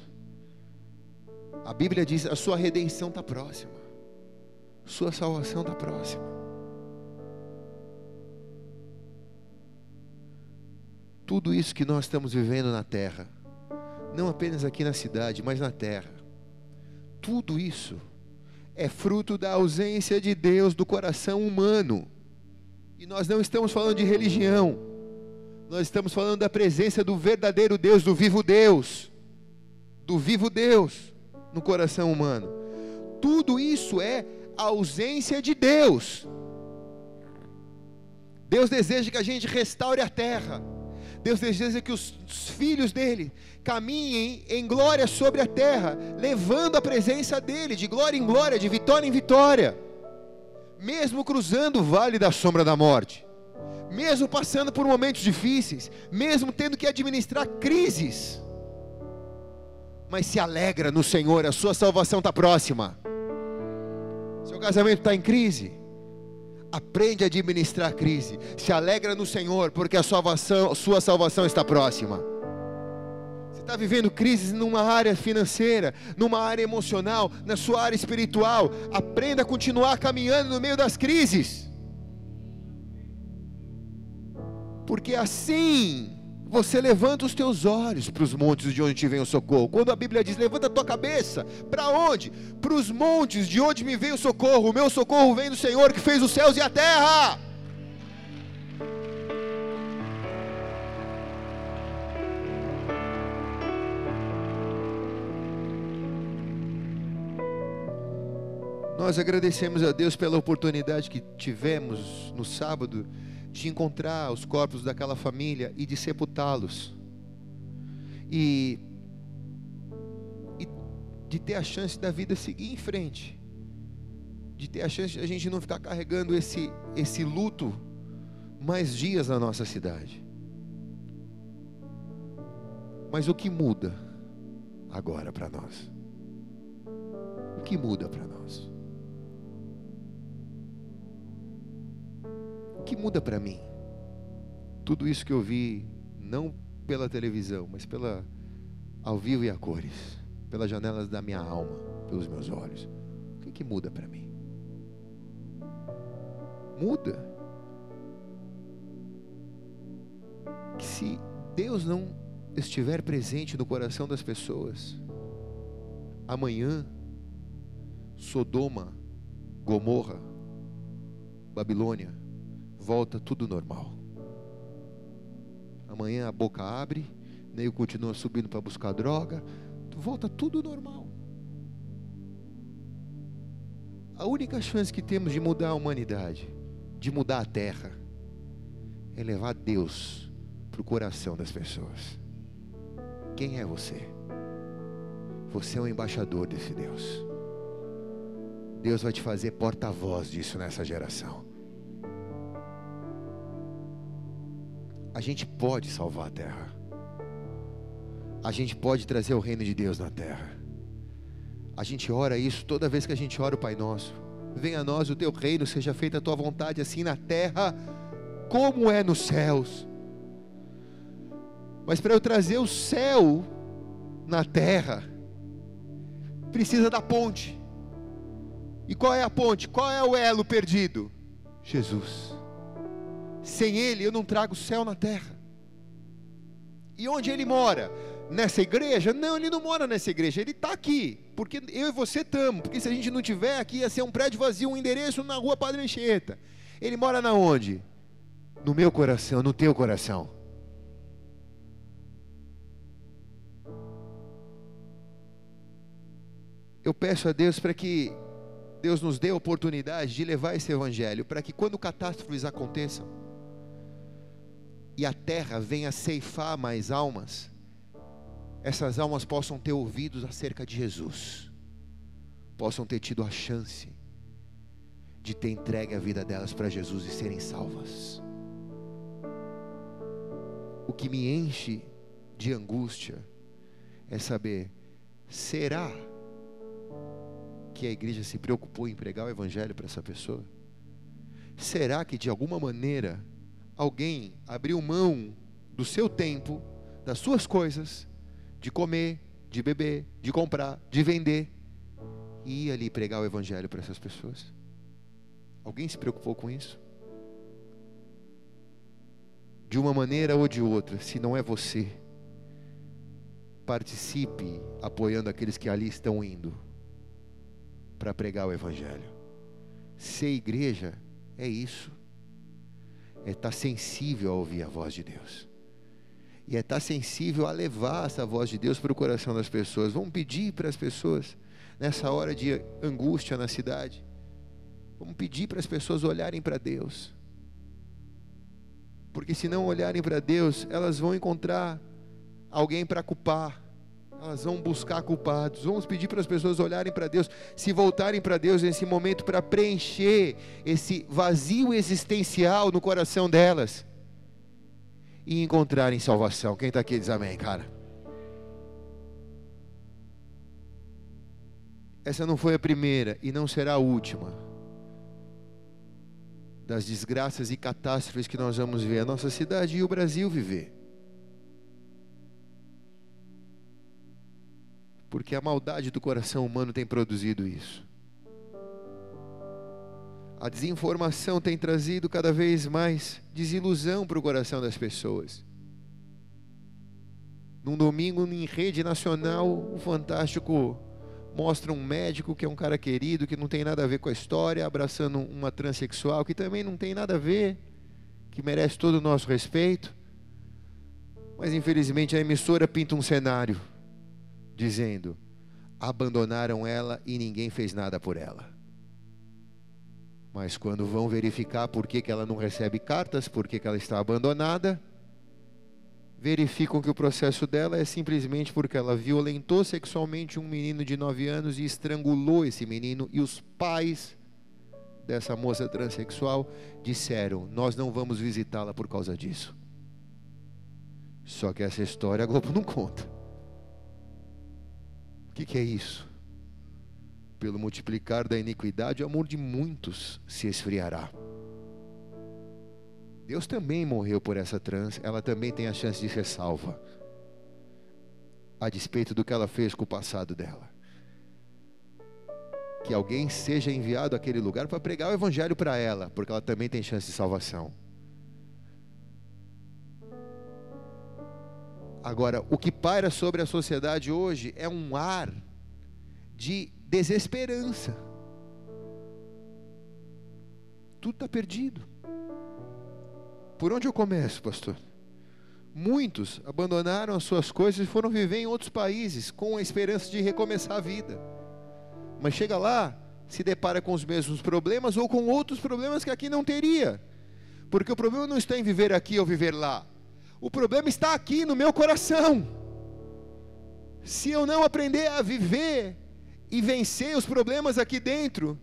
A Bíblia diz: a sua redenção está próxima. sua salvação está próxima. Tudo isso que nós estamos vivendo na terra, não apenas aqui na cidade, mas na terra, tudo isso é fruto da ausência de Deus do coração humano. E nós não estamos falando de religião, nós estamos falando da presença do verdadeiro Deus, do vivo Deus, do vivo Deus no coração humano. Tudo isso é ausência de Deus. Deus deseja que a gente restaure a terra. Deus deseja que os filhos dele caminhem em glória sobre a terra, levando a presença dele de glória em glória, de vitória em vitória, mesmo cruzando o vale da sombra da morte, mesmo passando por momentos difíceis, mesmo tendo que administrar crises, mas se alegra no Senhor, a sua salvação está próxima. Seu casamento está em crise, aprende a administrar a crise, se alegra no Senhor, porque a salvação, sua salvação está próxima. Você está vivendo crises numa área financeira, numa área emocional, na sua área espiritual, aprenda a continuar caminhando no meio das crises, porque assim você levanta os teus olhos para os montes de onde te vem o socorro. Quando a Bíblia diz: levanta a tua cabeça, para onde? Para os montes de onde me vem o socorro. O meu socorro vem do Senhor que fez os céus e a terra. Nós agradecemos a Deus pela oportunidade que tivemos no sábado de encontrar os corpos daquela família e de sepultá-los. E, e de ter a chance da vida seguir em frente. De ter a chance de a gente não ficar carregando esse, esse luto mais dias na nossa cidade. Mas o que muda agora para nós? O que muda para nós? O que muda para mim? Tudo isso que eu vi, não pela televisão, mas pela ao vivo e a cores, pelas janelas da minha alma, pelos meus olhos. O que, que muda para mim? Muda. Que se Deus não estiver presente no coração das pessoas, amanhã, Sodoma, Gomorra, Babilônia, volta tudo normal. Amanhã a boca abre, Neil continua subindo para buscar droga, volta tudo normal. A única chance que temos de mudar a humanidade, de mudar a terra, é levar Deus para o coração das pessoas. Quem é você? Você é o embaixador desse Deus. Deus vai te fazer porta-voz disso nessa geração. A gente pode salvar a terra. A gente pode trazer o reino de Deus na terra. A gente ora isso toda vez que a gente ora o Pai Nosso. Venha a nós o teu reino, seja feita a tua vontade, assim na terra como é nos céus. Mas para eu trazer o céu na terra, precisa da ponte. E qual é a ponte? Qual é o elo perdido? Jesus. Sem Ele eu não trago céu na terra. E onde Ele mora? Nessa igreja? Não, Ele não mora nessa igreja, Ele está aqui. Porque eu e você estamos. Porque se a gente não tiver aqui, ia ser um prédio vazio, um endereço na rua Padre Anchieta. Ele mora na onde? No meu coração, no teu coração. Eu peço a Deus para que Deus nos dê a oportunidade de levar esse evangelho, para que quando catástrofes aconteçam, e a terra venha ceifar mais almas, essas almas possam ter ouvidos acerca de Jesus, possam ter tido a chance de ter entregue a vida delas para Jesus e serem salvas. O que me enche de angústia é saber: será que a igreja se preocupou em pregar o Evangelho para essa pessoa? Será que de alguma maneira alguém abriu mão do seu tempo, das suas coisas, de comer, de beber, de comprar, de vender, e ir ali pregar o evangelho para essas pessoas. Alguém se preocupou com isso? De uma maneira ou de outra, se não é você, participe apoiando aqueles que ali estão indo para pregar o Evangelho. Ser igreja é isso, é estar tá sensível a ouvir a voz de Deus, e é estar tá sensível a levar essa voz de Deus para o coração das pessoas. Vamos pedir para as pessoas, nessa hora de angústia na cidade, vamos pedir para as pessoas olharem para Deus, porque se não olharem para Deus, elas vão encontrar alguém para culpar, elas vão buscar culpados. Vamos pedir para as pessoas olharem para Deus, se voltarem para Deus nesse momento para preencher esse vazio existencial no coração delas e encontrarem salvação. Quem está aqui diz amém, cara. Essa não foi a primeira e não será a última das desgraças e catástrofes que nós vamos ver a nossa cidade e o Brasil viver. Porque a maldade do coração humano tem produzido isso. A desinformação tem trazido cada vez mais desilusão para o coração das pessoas. Num domingo em rede nacional, o Fantástico mostra um médico que é um cara querido, que não tem nada a ver com a história, abraçando uma transexual que também não tem nada a ver, que merece todo o nosso respeito. Mas infelizmente a emissora pinta um cenário dizendo: abandonaram ela e ninguém fez nada por ela. Mas quando vão verificar por que, que ela não recebe cartas, por que, que ela está abandonada, verificam que o processo dela é simplesmente porque ela violentou sexualmente um menino de 9 anos e estrangulou esse menino, e os pais dessa moça transexual disseram: Nós não vamos visitá-la por causa disso. Só que essa história a Globo não conta. O que, que é isso? Pelo multiplicar da iniquidade, o amor de muitos se esfriará. Deus também morreu por essa trans, ela também tem a chance de ser salva, a despeito do que ela fez com o passado dela. Que alguém seja enviado àquele lugar para pregar o evangelho para ela, porque ela também tem chance de salvação. Agora, o que paira sobre a sociedade hoje é um ar de desesperança. Tudo está perdido. Por onde eu começo, pastor? Muitos abandonaram as suas coisas e foram viver em outros países com a esperança de recomeçar a vida. Mas chega lá, se depara com os mesmos problemas ou com outros problemas que aqui não teria. Porque o problema não está em viver aqui ou viver lá. O problema está aqui no meu coração. Se eu não aprender a viver e vencer os problemas aqui dentro,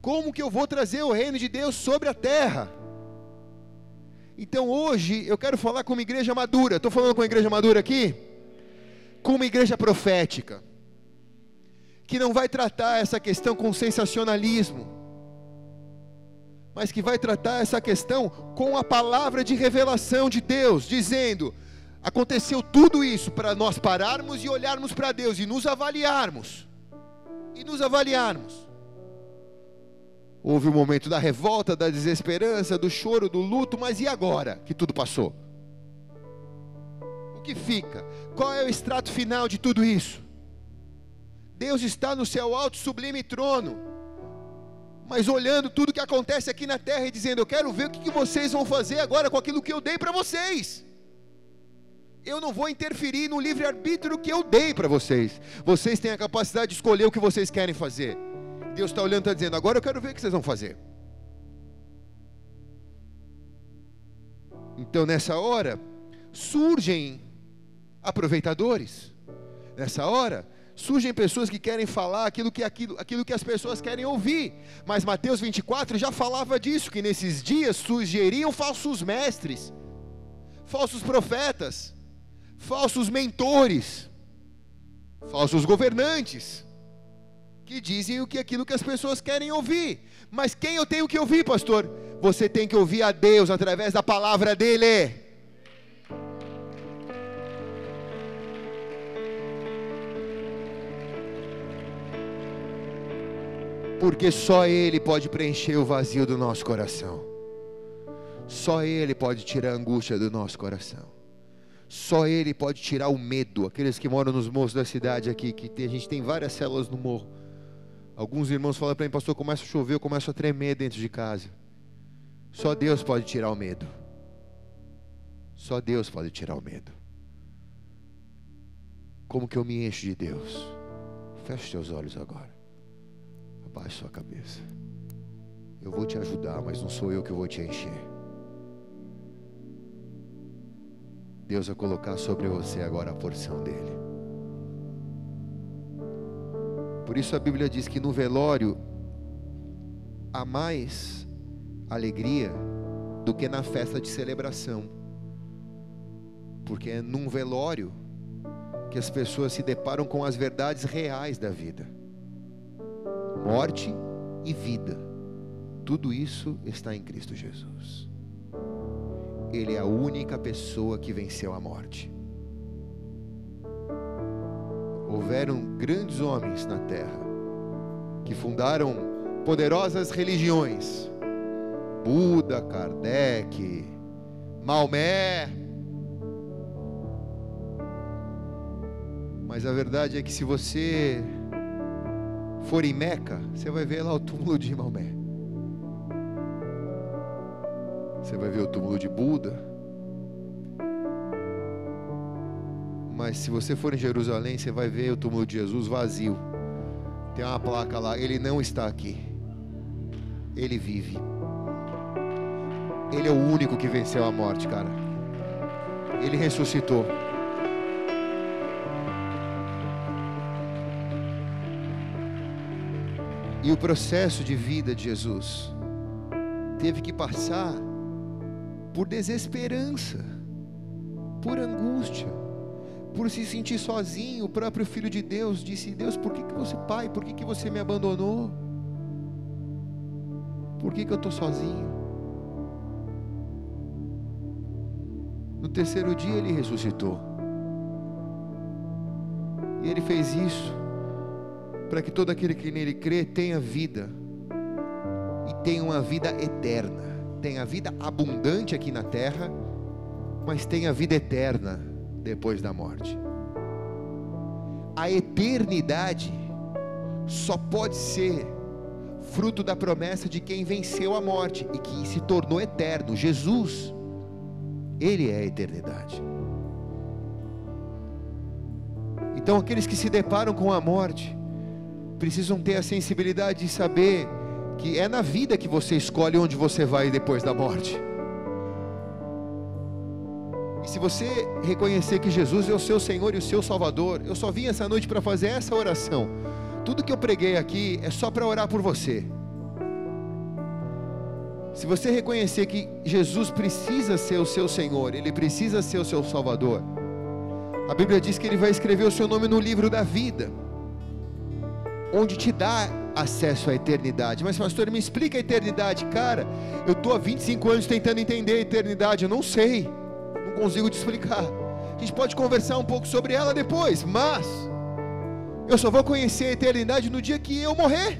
como que eu vou trazer o reino de Deus sobre a terra? Então hoje eu quero falar com uma igreja madura. Estou falando com uma igreja madura aqui? Com uma igreja profética. Que não vai tratar essa questão com sensacionalismo mas que vai tratar essa questão com a palavra de revelação de Deus, dizendo: aconteceu tudo isso para nós pararmos e olharmos para Deus e nos avaliarmos. E nos avaliarmos. Houve o momento da revolta, da desesperança, do choro, do luto, mas e agora que tudo passou? O que fica? Qual é o extrato final de tudo isso? Deus está no seu alto sublime trono mas olhando tudo que acontece aqui na terra e dizendo: Eu quero ver o que vocês vão fazer agora com aquilo que eu dei para vocês. Eu não vou interferir no livre-arbítrio que eu dei para vocês. Vocês têm a capacidade de escolher o que vocês querem fazer. Deus está olhando e está dizendo: Agora eu quero ver o que vocês vão fazer. Então, nessa hora, surgem aproveitadores. Nessa hora, surgem pessoas que querem falar aquilo que, aquilo, aquilo que as pessoas querem ouvir. Mas Mateus 24 já falava disso, que nesses dias surgiriam falsos mestres, falsos profetas, falsos mentores, falsos governantes, que dizem o que aquilo que as pessoas querem ouvir. Mas quem eu tenho que ouvir, pastor? Você tem que ouvir a Deus através da palavra dele. Porque só Ele pode preencher o vazio do nosso coração. Só Ele pode tirar a angústia do nosso coração. Só Ele pode tirar o medo. Aqueles que moram nos morros da cidade aqui, que tem, a gente tem várias células no morro. Alguns irmãos falam para mim, pastor, começa a chover, eu começo a tremer dentro de casa. Só Deus pode tirar o medo. Só Deus pode tirar o medo. Como que eu me encho de Deus? Feche seus olhos agora. Abaixe sua cabeça. Eu vou te ajudar, mas não sou eu que vou te encher. Deus vai colocar sobre você agora a porção dele. Por isso a Bíblia diz que no velório há mais alegria do que na festa de celebração. Porque é num velório que as pessoas se deparam com as verdades reais da vida. Morte e vida. Tudo isso está em Cristo Jesus. Ele é a única pessoa que venceu a morte. Houveram grandes homens na terra que fundaram poderosas religiões. Buda, Kardec, Maomé. Mas a verdade é que se você for em Meca, você vai ver lá o túmulo de Maomé. Você vai ver o túmulo de Buda. Mas se você for em Jerusalém, você vai ver o túmulo de Jesus vazio. Tem uma placa lá, ele não está aqui. Ele vive. Ele é o único que venceu a morte, cara. Ele ressuscitou. E o processo de vida de Jesus teve que passar por desesperança, por angústia, por se sentir sozinho. O próprio Filho de Deus disse: Deus, por que, que você, Pai, por que, que você me abandonou? Por que, que eu estou sozinho? No terceiro dia ele ressuscitou. E ele fez isso para que todo aquele que nele crê tenha vida e tenha uma vida eterna tem a vida abundante aqui na terra, mas tem a vida eterna depois da morte. A eternidade só pode ser fruto da promessa de quem venceu a morte e que se tornou eterno. Jesus, Ele é a eternidade. Então, aqueles que se deparam com a morte, precisam ter a sensibilidade de saber que é na vida que você escolhe onde você vai depois da morte. E se você reconhecer que Jesus é o seu Senhor e o seu Salvador, eu só vim essa noite para fazer essa oração. Tudo que eu preguei aqui é só para orar por você. Se você reconhecer que Jesus precisa ser o seu Senhor, Ele precisa ser o seu Salvador, a Bíblia diz que Ele vai escrever o seu nome no livro da vida, onde te dá acesso à eternidade. Mas, pastor, me explica a eternidade. Cara, eu estou há 25 anos tentando entender a eternidade, eu não sei, não consigo te explicar. A gente pode conversar um pouco sobre ela depois, mas eu só vou conhecer a eternidade no dia que eu morrer.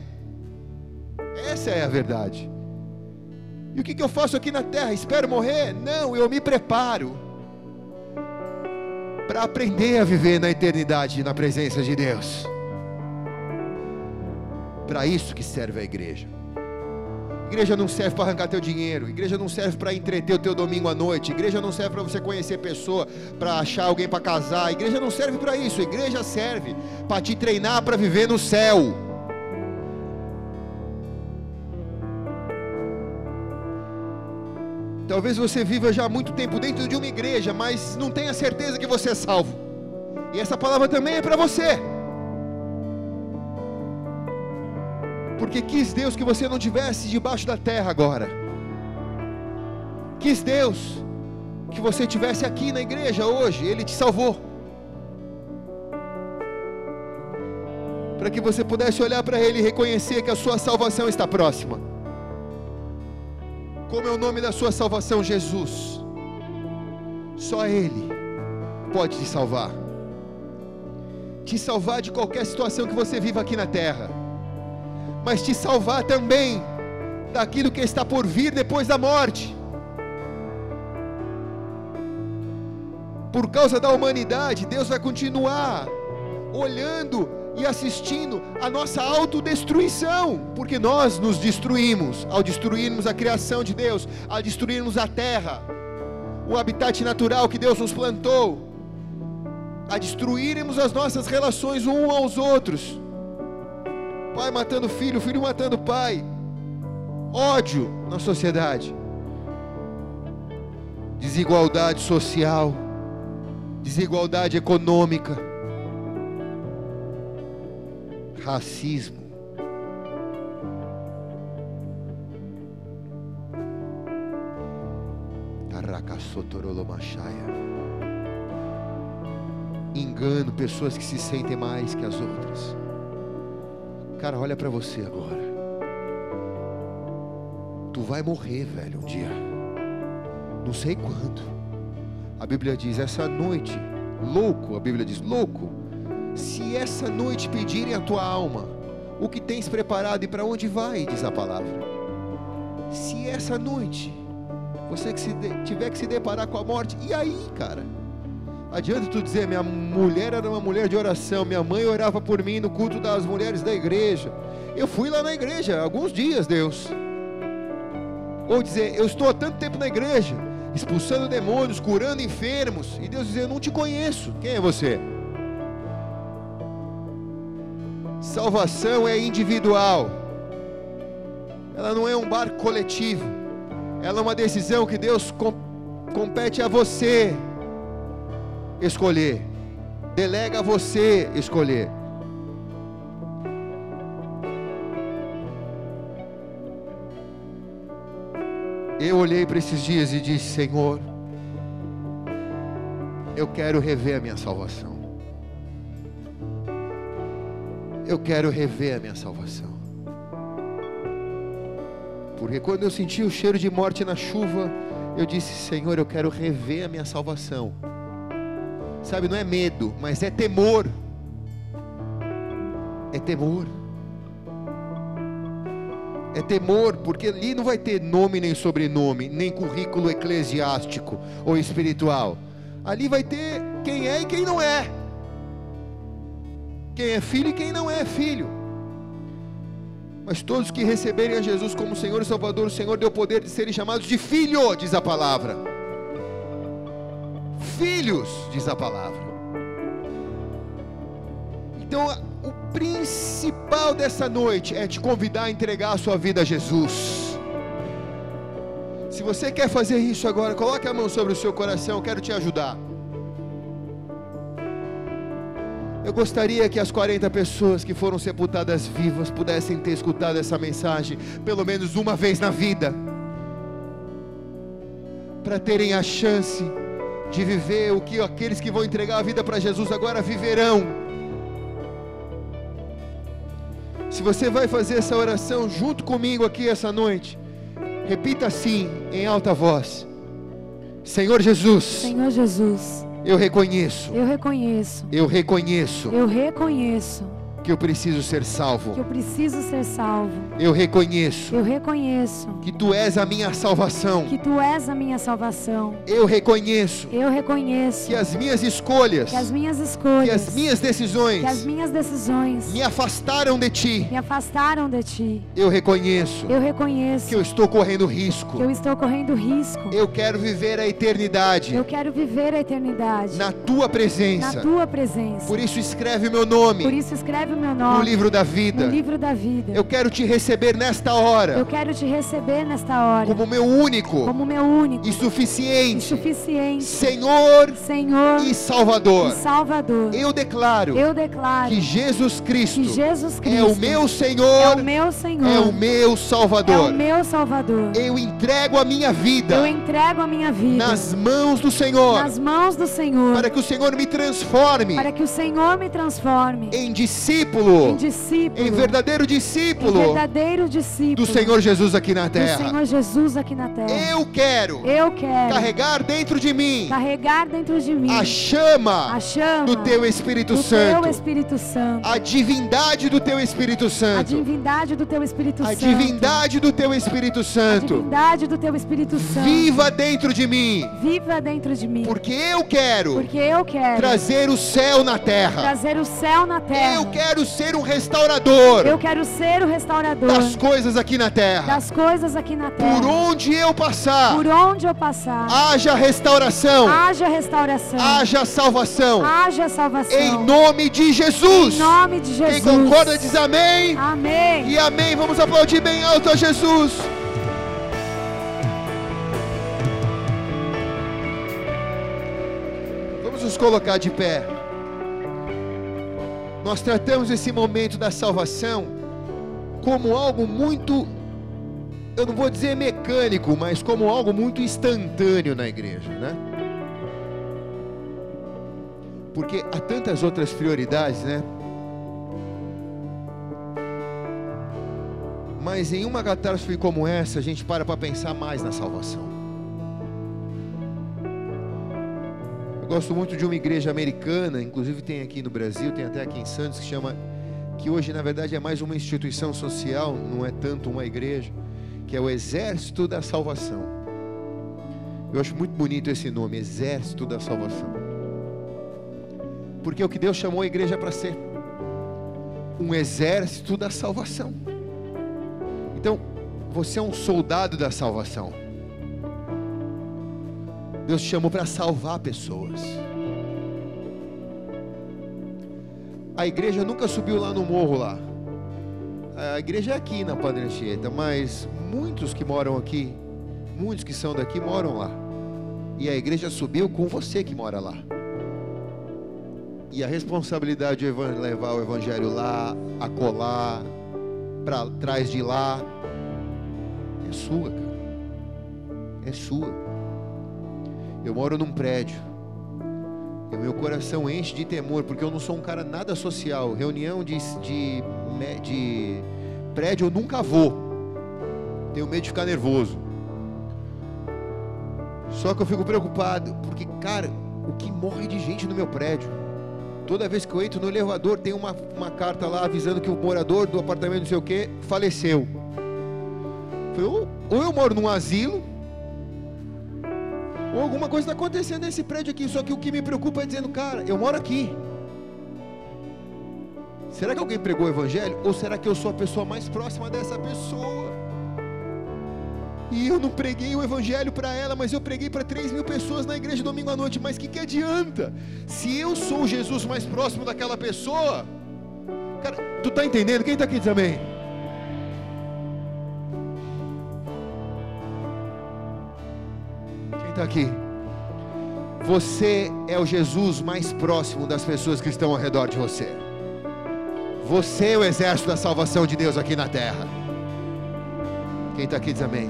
Essa é a verdade. E o que, que eu faço aqui na terra? Espero morrer? Não, eu me preparo para aprender a viver na eternidade, na presença de Deus para isso que serve a igreja. Igreja não serve para arrancar teu dinheiro, igreja não serve para entreter o teu domingo à noite, igreja não serve para você conhecer pessoa, para achar alguém para casar, igreja não serve para isso, igreja serve para te treinar para viver no céu. Talvez você viva já há muito tempo dentro de uma igreja, mas não tenha certeza que você é salvo. E essa palavra também é para você. Porque quis Deus que você não tivesse debaixo da terra agora. Quis Deus que você tivesse aqui na igreja hoje, Ele te salvou. Para que você pudesse olhar para Ele e reconhecer que a sua salvação está próxima. Como é o nome da sua salvação? Jesus. Só Ele pode te salvar. Te salvar de qualquer situação que você viva aqui na terra mas te salvar também daquilo que está por vir depois da morte. Por causa da humanidade, Deus vai continuar olhando e assistindo a nossa autodestruição, porque nós nos destruímos ao destruirmos a criação de Deus, ao destruirmos a terra, o habitat natural que Deus nos plantou, a destruirmos as nossas relações uns aos outros. Pai matando filho, filho matando pai. Ódio na sociedade. Desigualdade social, desigualdade econômica, racismo. Engano, pessoas que se sentem mais que as outras. Cara, olha para você agora. Tu vai morrer, velho, um dia. Não sei quando. A Bíblia diz: essa noite, louco, a Bíblia diz: louco, se essa noite pedirem a tua alma, o que tens preparado e para onde vai, diz a palavra. Se essa noite você que se de, tiver que se deparar com a morte, e aí, cara? Adianta tu dizer, minha mulher era uma mulher de oração, minha mãe orava por mim no culto das mulheres da igreja. Eu fui lá na igreja alguns dias, Deus. Ou dizer, eu estou há tanto tempo na igreja, expulsando demônios, curando enfermos, e Deus dizer, eu não te conheço. Quem é você? Salvação é individual. Ela não é um barco coletivo. Ela é uma decisão que Deus com, compete a você escolher. Delega a você escolher. Eu olhei para esses dias e disse: Senhor, eu quero rever a minha salvação. eu quero rever a minha salvação. Porque quando eu senti o cheiro de morte na chuva, eu disse: Senhor, eu quero rever a minha salvação. Sabe, não é medo, mas é temor. É temor. É temor, porque ali não vai ter nome nem sobrenome, nem currículo eclesiástico ou espiritual. Ali vai ter quem é e quem não é quem é filho e quem não é filho. Mas todos que receberem a Jesus como Senhor e Salvador, o Senhor deu poder de serem chamados de filho, diz a palavra. Filhos, diz a palavra. Então, o principal dessa noite é te convidar a entregar a sua vida a Jesus. Se você quer fazer isso agora, coloque a mão sobre o seu coração, eu quero te ajudar. Eu gostaria que as 40 pessoas que foram sepultadas vivas pudessem ter escutado essa mensagem pelo menos uma vez na vida, para terem a chance de viver o que aqueles que vão entregar a vida para Jesus agora viverão. Se você vai fazer essa oração junto comigo aqui essa noite, repita assim, em alta voz: Senhor Jesus. Senhor Jesus eu reconheço. Eu reconheço. Eu reconheço. Eu reconheço que eu preciso ser salvo. Que eu preciso ser salvo. Eu reconheço. Eu reconheço. Que tu és a minha salvação. Que tu és a minha salvação. Eu reconheço. Eu reconheço. Que as minhas escolhas. Que as minhas escolhas. Que as minhas decisões. Que as minhas decisões. Me afastaram de ti. Me afastaram de ti. Eu reconheço. Eu reconheço. Que eu estou correndo risco. Que eu estou correndo risco. Eu quero viver a eternidade. Eu quero viver a eternidade. Na tua presença. Na tua presença. Por isso escreve o meu nome. Por isso escreve o meu nome. No livro da vida. No livro da vida. Eu quero te receber nesta hora. Eu quero te receber nesta hora. Como meu único. Como meu único. E suficiente. E suficiente. Senhor. Senhor. E Salvador. E Salvador. Eu declaro. Eu declaro. Que Jesus Cristo. Que Jesus Cristo. É o meu Senhor. É o meu Senhor. É o meu Salvador. É o meu Salvador. Eu entrego a minha vida. Eu entrego a minha vida. Nas mãos do Senhor. Nas mãos do Senhor. Para que o Senhor me transforme. Para que o Senhor me transforme. Em discípulo discípulo, em discípulo, em verdadeiro em discípulo verdadeiro discípulo. do Senhor Jesus aqui na do terra. Senhor Jesus aqui na terra. Eu quero Eu quero carregar dentro de mim carregar dentro de mim a chama a chama do teu Espírito do Santo, teu Espírito Santo, a divindade do teu Espírito a Santo, divindade do teu Espírito a Santo, divindade do teu Espírito a Santo, divindade do teu Espírito Santo, viva dentro de mim, viva dentro de mim, porque eu quero porque eu quero trazer o céu na terra. trazer o céu na terra. Eu quero ser um restaurador Eu quero ser o restaurador das coisas aqui na terra. das coisas aqui na terra. Por onde eu passar, Por onde eu passar, haja restauração, haja restauração, haja salvação. haja salvação. Em nome de Jesus. Em nome de Jesus. Quem concorda diz amém. Amém. E amém. Vamos aplaudir bem alto a Jesus. Vamos nos colocar de pé. Nós tratamos esse momento da salvação como algo muito, eu não vou dizer mecânico, mas como algo muito instantâneo na igreja, né? Porque há tantas outras prioridades, né? Mas em uma catástrofe como essa, a gente para para pensar mais na salvação. Gosto muito de uma igreja americana, inclusive tem aqui no Brasil, tem até aqui em Santos, que chama, que hoje na verdade é mais uma instituição social, não é tanto uma igreja, que é o Exército da Salvação. Eu acho muito bonito esse nome, Exército da Salvação. Porque é o que Deus chamou a igreja para ser um exército da salvação. Então, você é um soldado da salvação. Deus te chamou para salvar pessoas. A igreja nunca subiu lá no morro lá. A igreja é aqui na Padre Anchieta, mas muitos que moram aqui, muitos que são daqui moram lá. E a igreja subiu com você que mora lá. E a responsabilidade de levar o evangelho lá, acolá, para trás de lá, é sua, cara. É sua. Eu moro num prédio. E o meu coração enche de temor, porque eu não sou um cara nada social. Reunião de, de, de prédio eu nunca vou. Tenho medo de ficar nervoso. Só que eu fico preocupado, porque, cara, o que morre de gente no meu prédio? Toda vez que eu entro no elevador, tem uma, uma carta lá avisando que o morador do apartamento não sei o que faleceu. Ou eu moro num asilo, ou alguma coisa está acontecendo nesse prédio aqui. Só que o que me preocupa é dizendo, cara, eu moro aqui. Será que alguém pregou o evangelho? Ou será que eu sou a pessoa mais próxima dessa pessoa? E eu não preguei o evangelho para ela, mas eu preguei para 3 mil pessoas na igreja domingo à noite. Mas o que, que adianta? Se eu sou o Jesus mais próximo daquela pessoa, cara, tu tá entendendo? Quem tá aqui também? Quem tá aqui? Você é o Jesus mais próximo das pessoas que estão ao redor de você. Você é o exército da salvação de Deus aqui na terra. Quem está aqui diz amém.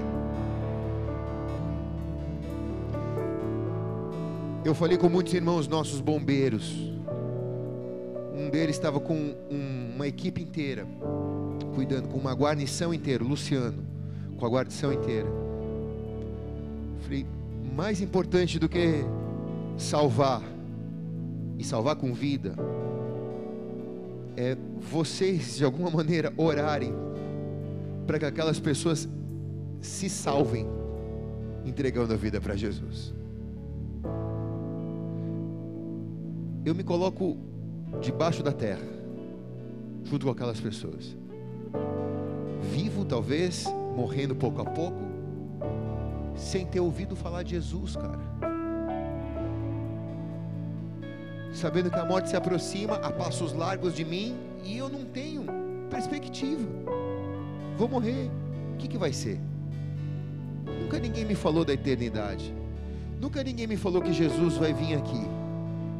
Eu falei com muitos irmãos nossos bombeiros. Um deles estava com um- uma equipe inteira, cuidando, com uma guarnição inteira, Luciano, com a guarnição inteira. Falei, mais importante do que salvar, e salvar com vida, é vocês, de alguma maneira, orarem para que aquelas pessoas se salvem, entregando a vida para Jesus. Eu me coloco debaixo da terra, junto com aquelas pessoas, vivo talvez, morrendo pouco a pouco, sem ter ouvido falar de Jesus, cara. Sabendo que a morte se aproxima a passos largos de mim e eu não tenho perspectiva. Vou morrer. O que, que vai ser? Nunca ninguém me falou da eternidade. Nunca ninguém me falou que Jesus vai vir aqui,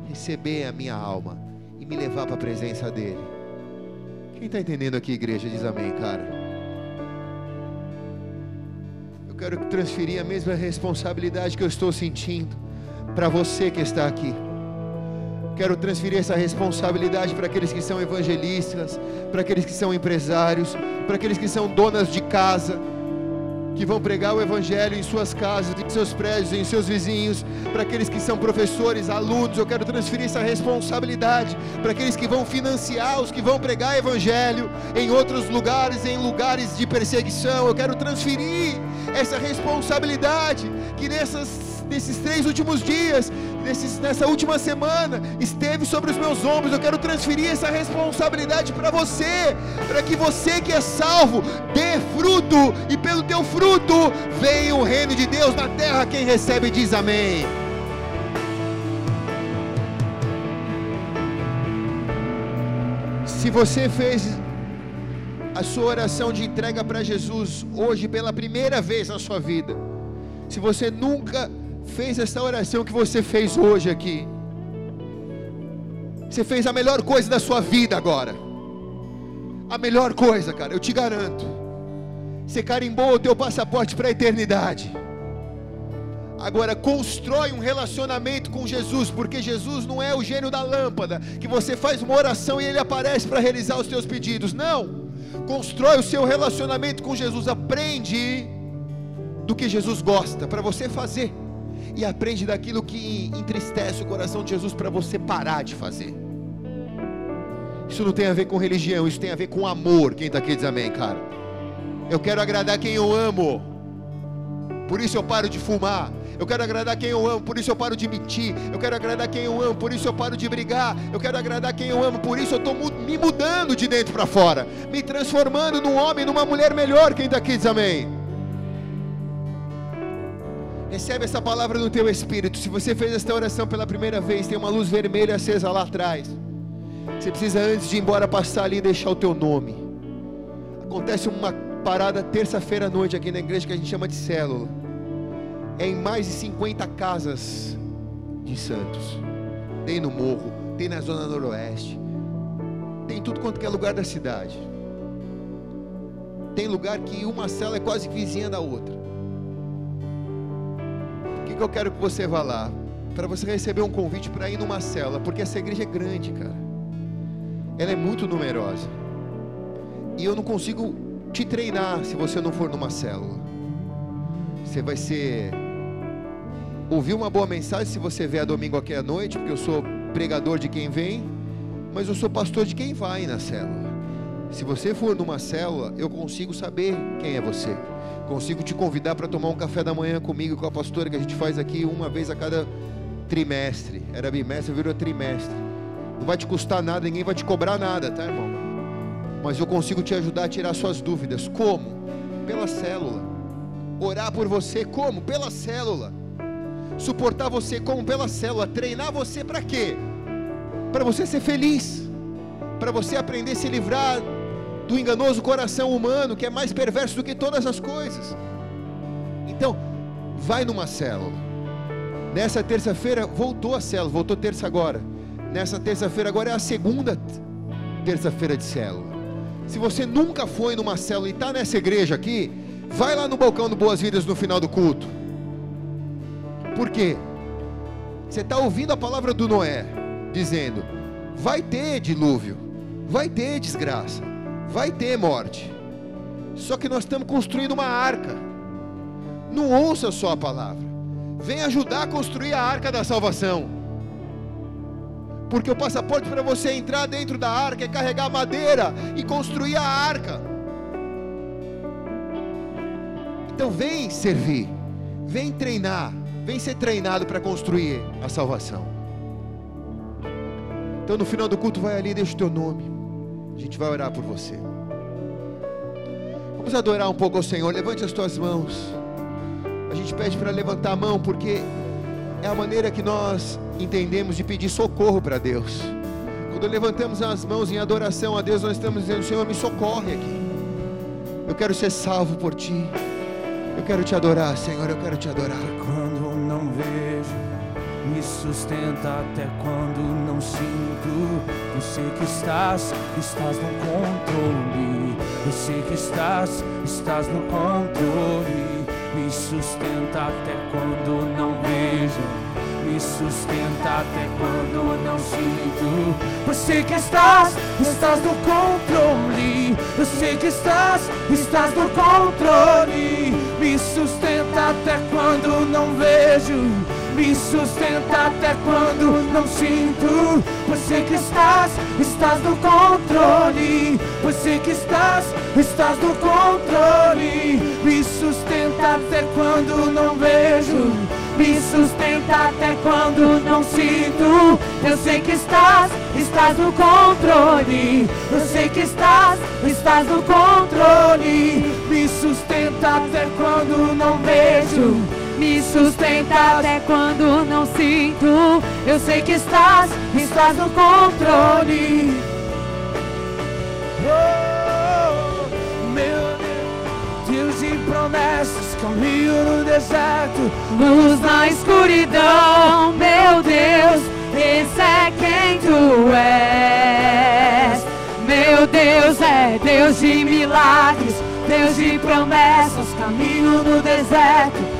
receber a minha alma e me levar para a presença dele. Quem está entendendo aqui, igreja, diz amém, cara. Quero transferir a mesma responsabilidade que eu estou sentindo para você que está aqui. quero transferir essa responsabilidade para aqueles que são evangelistas, para aqueles que são empresários, para aqueles que são donas de casa, que vão pregar o Evangelho em suas casas, em seus prédios, em seus vizinhos, para aqueles que são professores, alunos, eu quero transferir essa responsabilidade para aqueles que vão financiar os que vão pregar Evangelho em outros lugares, em lugares de perseguição, eu quero transferir essa responsabilidade que nessas nesses três últimos dias, nesses, nessa última semana, esteve sobre os meus ombros. Eu quero transferir essa responsabilidade para você, para que você que é salvo dê fruto, e pelo teu fruto venha o reino de Deus na terra. Quem recebe diz amém. Se você fez a sua oração de entrega para Jesus hoje pela primeira vez na sua vida, se você nunca fez essa oração que você fez hoje aqui, você fez a melhor coisa da sua vida agora. A melhor coisa, cara, eu te garanto. Você carimbou o teu passaporte para a eternidade. Agora constrói um relacionamento com Jesus, porque Jesus não é o gênio da lâmpada, que você faz uma oração e ele aparece para realizar os teus pedidos. Não. Constrói o seu relacionamento com Jesus, aprende do que Jesus gosta para você fazer e aprende daquilo que entristece o coração de Jesus para você parar de fazer. Isso não tem a ver com religião, isso tem a ver com amor. Quem está aqui diz amém, cara. Eu quero agradar quem eu amo, por isso eu paro de fumar. Eu quero agradar quem eu amo, por isso eu paro de mentir. Eu quero agradar quem eu amo, por isso eu paro de brigar. Eu quero agradar quem eu amo, por isso eu estou me mudando de dentro para fora, me transformando num homem, numa mulher melhor. Quem está aqui diz amém. Recebe essa palavra no teu espírito. Se você fez esta oração pela primeira vez, tem uma luz vermelha acesa lá atrás. Você precisa antes de ir embora passar ali e deixar o teu nome. Acontece uma parada terça-feira à noite aqui na igreja que a gente chama de célula. Em mais de 50 casas de Santos. Tem no morro, tem na zona noroeste. Tem tudo quanto é lugar da cidade. Tem lugar que uma cela é quase vizinha da outra que eu quero que você vá lá? Para você receber um convite para ir numa cela, porque essa igreja é grande, cara. Ela é muito numerosa. E eu não consigo te treinar se você não for numa célula. Você vai ser ouvir uma boa mensagem se você vier domingo aqui à noite, porque eu sou pregador de quem vem, mas eu sou pastor de quem vai na célula. Se você for numa célula, eu consigo saber quem é você. Consigo te convidar para tomar um café da manhã comigo, com a pastora, que a gente faz aqui uma vez a cada trimestre. Era bimestre, virou trimestre. Não vai te custar nada, ninguém vai te cobrar nada, tá, irmão? Mas eu consigo te ajudar a tirar suas dúvidas. Como? Pela célula. Orar por você, como? Pela célula. Suportar você, como? Pela célula. Treinar você para quê? Para você ser feliz. Para você aprender a se livrar do enganoso coração humano que é mais perverso do que todas as coisas. Então, vai numa célula. Nessa terça-feira voltou a célula, voltou terça agora. Nessa terça-feira agora é a segunda terça-feira de célula. Se você nunca foi numa célula e está nessa igreja aqui, vai lá no balcão do Boas Vidas no final do culto. Por quê? Você está ouvindo a palavra do Noé, dizendo: vai ter dilúvio, vai ter desgraça, vai ter morte. Só que nós estamos construindo uma arca. Não ouça só a palavra. Vem ajudar a construir a arca da salvação. Porque o passaporte para você entrar dentro da arca é carregar madeira e construir a arca. Então vem servir, vem treinar, vem ser treinado para construir a salvação. Então no final do culto vai ali, deixa o teu nome. A gente vai orar por você. Vamos adorar um pouco ao Senhor. Levante as tuas mãos. A gente pede para levantar a mão porque é a maneira que nós entendemos de pedir socorro para Deus. Quando levantamos as mãos em adoração a Deus, nós estamos dizendo: Senhor, me socorre aqui. Eu quero ser salvo por ti. Eu quero te adorar, Senhor. Eu quero te adorar. Me sustenta até quando não sinto. Eu sei que estás, estás no controle. Eu sei que estás, estás no controle. Me sustenta até quando não vejo. me sustenta até quando não sinto. Eu sei que estás, estás no controle. Eu sei que estás, estás no controle. Me sustenta até quando não vejo. Me sustenta até quando não sinto. Você que estás, estás no controle. Você que estás, estás no controle. Me sustenta até quando não vejo. Me sustenta até quando não sinto. Eu sei que estás, estás no controle. Eu sei que estás, estás no controle. Me sustenta até quando não vejo. Me sustenta até quando não sinto. Eu sei que estás, estás no controle. Oh, meu Deus, Deus de promessas, caminho no deserto, luz na escuridão. Meu Deus, esse é quem tu és. Meu Deus é Deus de milagres, Deus de promessas, caminho no deserto,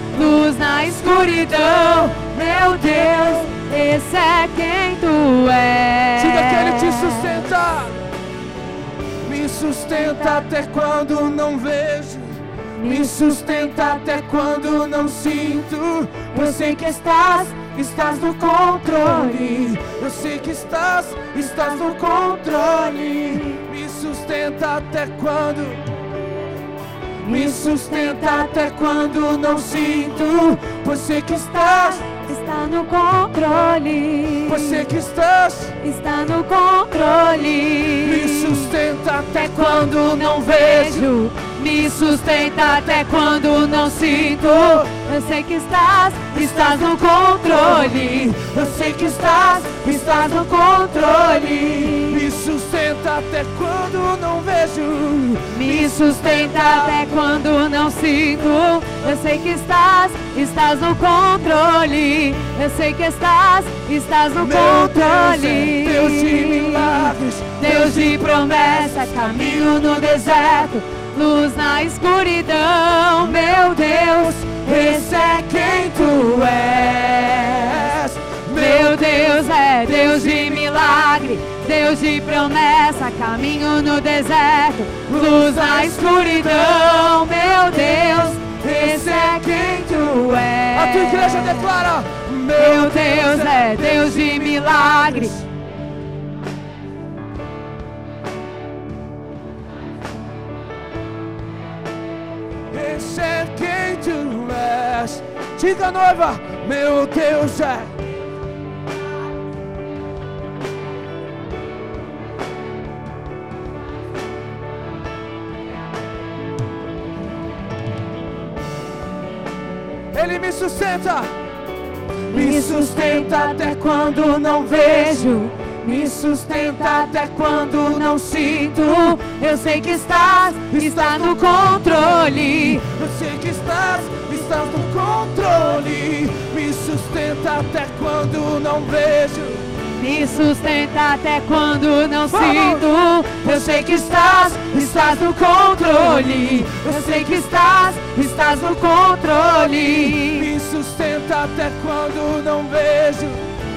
luz na escuridão. Meu Deus, esse é quem tu és. Diga que Ele te sustenta. Me sustenta até quando não vejo. Me sustenta até quando não sinto. Eu sei que estás, estás no controle. Eu sei que estás, estás no controle. Me sustenta até quando. Me sustenta até quando não sinto. Você que estás, Está no controle. você que estás. Está no controle. Me sustenta até até quando não vejo. Me sustenta até quando não sinto. Eu sei que estás, estás no controle. Eu sei que estás, estás no controle. Me sustenta até quando não vejo. Me sustenta até quando não sinto. Eu sei que estás, estás no controle. Eu sei que estás, estás no Meu Deus controle. é Deus de milagres. Deus de promessa, caminho no deserto, luz na escuridão. Meu Deus, esse é quem tu és. Meu Deus é Deus de milagre, Deus de promessa, caminho no deserto, luz na escuridão. Meu Deus, esse é quem tu és. A tua igreja declara: Meu Deus é Deus de milagres. Diga, noiva: Meu Deus é. Ele me sustenta. Me sustenta até quando não vejo. Me sustenta até quando não sinto. Eu sei que estás, está no controle. Eu sei que estás, estás no controle. Me sustenta até quando não vejo. Me sustenta até quando não sinto. Eu sei que estás, estás no controle. Eu sei que estás, estás no controle. Me sustenta até quando não vejo.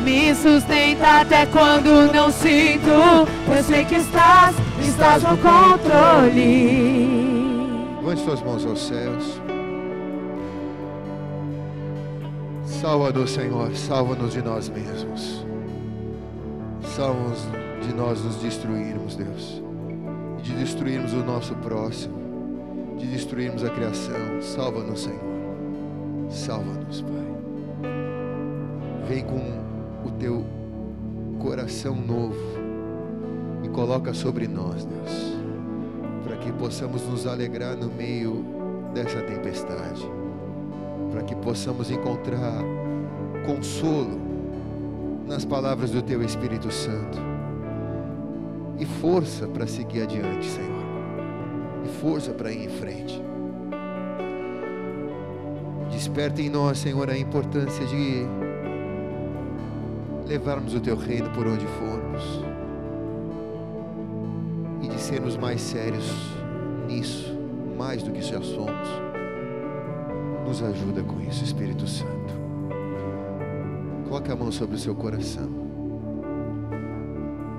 Me sustenta até quando não sinto. Eu sei que estás, estás no controle. Levante suas mãos aos céus. Salva-nos, Senhor, salva-nos de nós mesmos. Salva-nos de nós nos destruirmos, Deus. E de destruirmos o nosso próximo. De destruirmos a criação. Salva-nos, Senhor. Salva-nos, Pai. Vem com o teu coração novo e coloca sobre nós, Deus para que possamos nos alegrar no meio dessa tempestade, para que possamos encontrar consolo nas palavras do Teu Espírito Santo. E força para seguir adiante, Senhor. E força para ir em frente. Desperta em nós, Senhor, a importância de levarmos o Teu reino por onde formos. E de sermos mais sérios nisso, mais do que já somos. Nos ajuda com isso, Espírito Santo. Coloque a mão sobre o seu coração.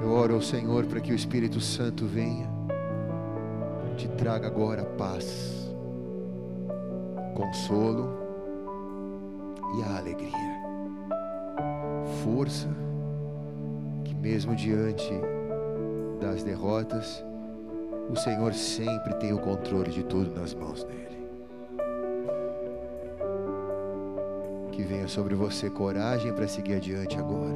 Eu oro ao Senhor para que o Espírito Santo venha, te traga agora paz, consolo e a alegria, força, que mesmo diante das derrotas, o Senhor sempre tem o controle de tudo nas mãos dele. Que venha sobre você coragem para seguir adiante agora.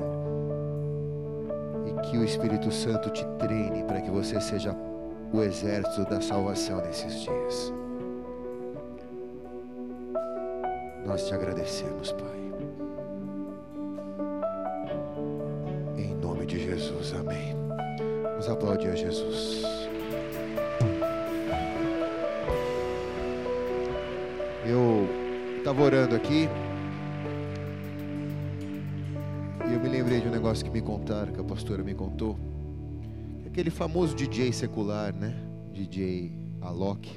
E que o Espírito Santo te treine para que você seja o exército da salvação nesses dias. Nós te agradecemos, Pai. Em nome de Jesus, amém. Vamos aplaudir a Jesus. Eu estava orando aqui. Negócio que me contaram, que a pastora me contou. Aquele famoso DJ secular, né? DJ Alok.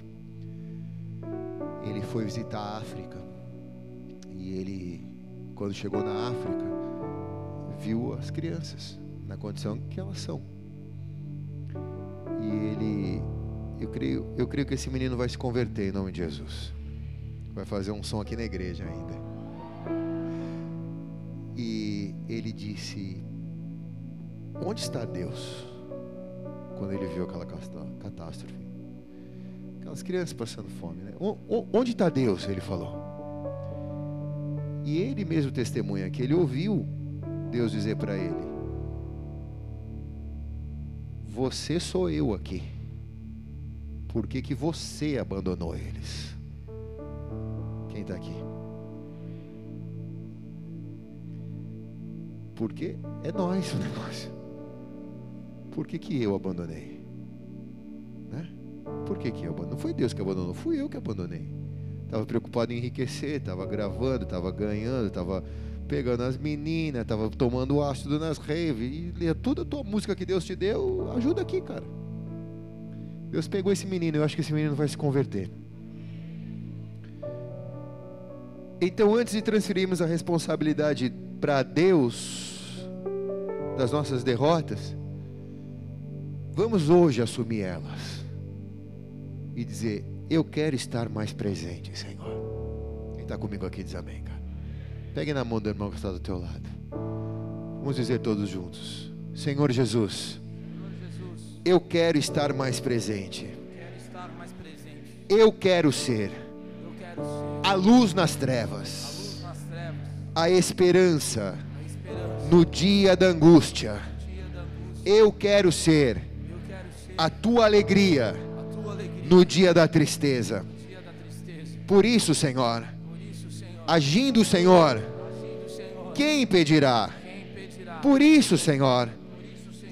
Ele foi visitar a África. E ele, quando chegou na África, viu as crianças na condição que elas são. E ele, eu creio, eu creio que esse menino vai se converter em nome de Jesus. Vai fazer um som aqui na igreja ainda. Ele disse: Onde está Deus? Quando ele viu aquela catástrofe. Aquelas crianças passando fome, né? Onde está Deus? Ele falou. E ele mesmo testemunha que ele ouviu Deus dizer para ele: Você sou eu aqui. Por que, que você abandonou eles? Quem está aqui? Porque é nós o negócio. Por que, que eu abandonei? Né? Por que, que eu abandonei? Não foi Deus que abandonou, fui eu que abandonei. Estava preocupado em enriquecer, estava gravando, estava ganhando, estava pegando as meninas, estava tomando ácido nas raves. E toda a tua música que Deus te deu, ajuda aqui, cara. Deus pegou esse menino, eu acho que esse menino vai se converter. Então, antes de transferirmos a responsabilidade para Deus das nossas derrotas, vamos hoje assumir elas e dizer: Eu quero estar mais presente, Senhor. Quem está comigo aqui diz amém, cara. Pegue na mão do irmão que está do teu lado. Vamos dizer todos juntos: Senhor Jesus, eu quero estar mais presente. Eu quero ser a luz nas trevas, a esperança no dia da angústia. Eu quero ser a tua alegria no dia da tristeza. Por isso, Senhor, agindo, Senhor, quem impedirá? Por isso, Senhor,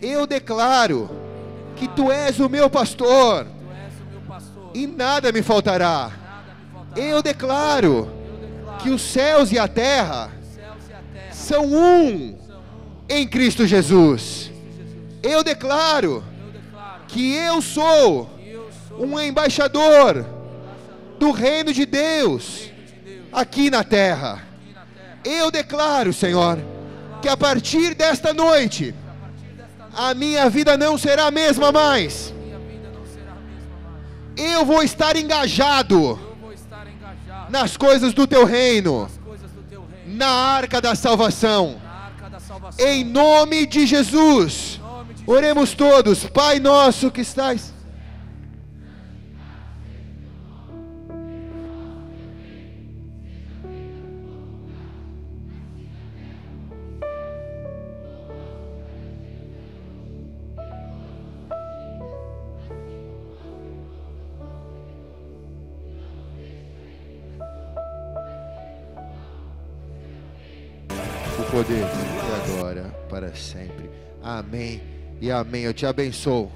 eu declaro que tu és o meu pastor e nada me faltará. Eu declaro que os céus e a terra são um em Cristo Jesus. Eu declaro que eu sou um embaixador do reino de Deus aqui na terra. Eu declaro, Senhor, que a partir desta noite a minha vida não será a mesma mais. Eu vou estar engajado nas coisas do teu reino, na arca da salvação. Em nome de Jesus. Oremos todos, Pai nosso que estás sempre. Amém e amém. Eu te abençoo.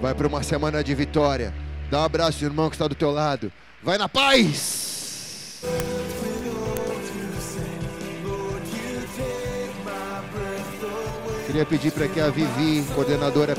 Vai para uma semana de vitória. Dá um abraço, irmão, que está do teu lado. Vai na paz! Queria pedir para que a Vivi, coordenadora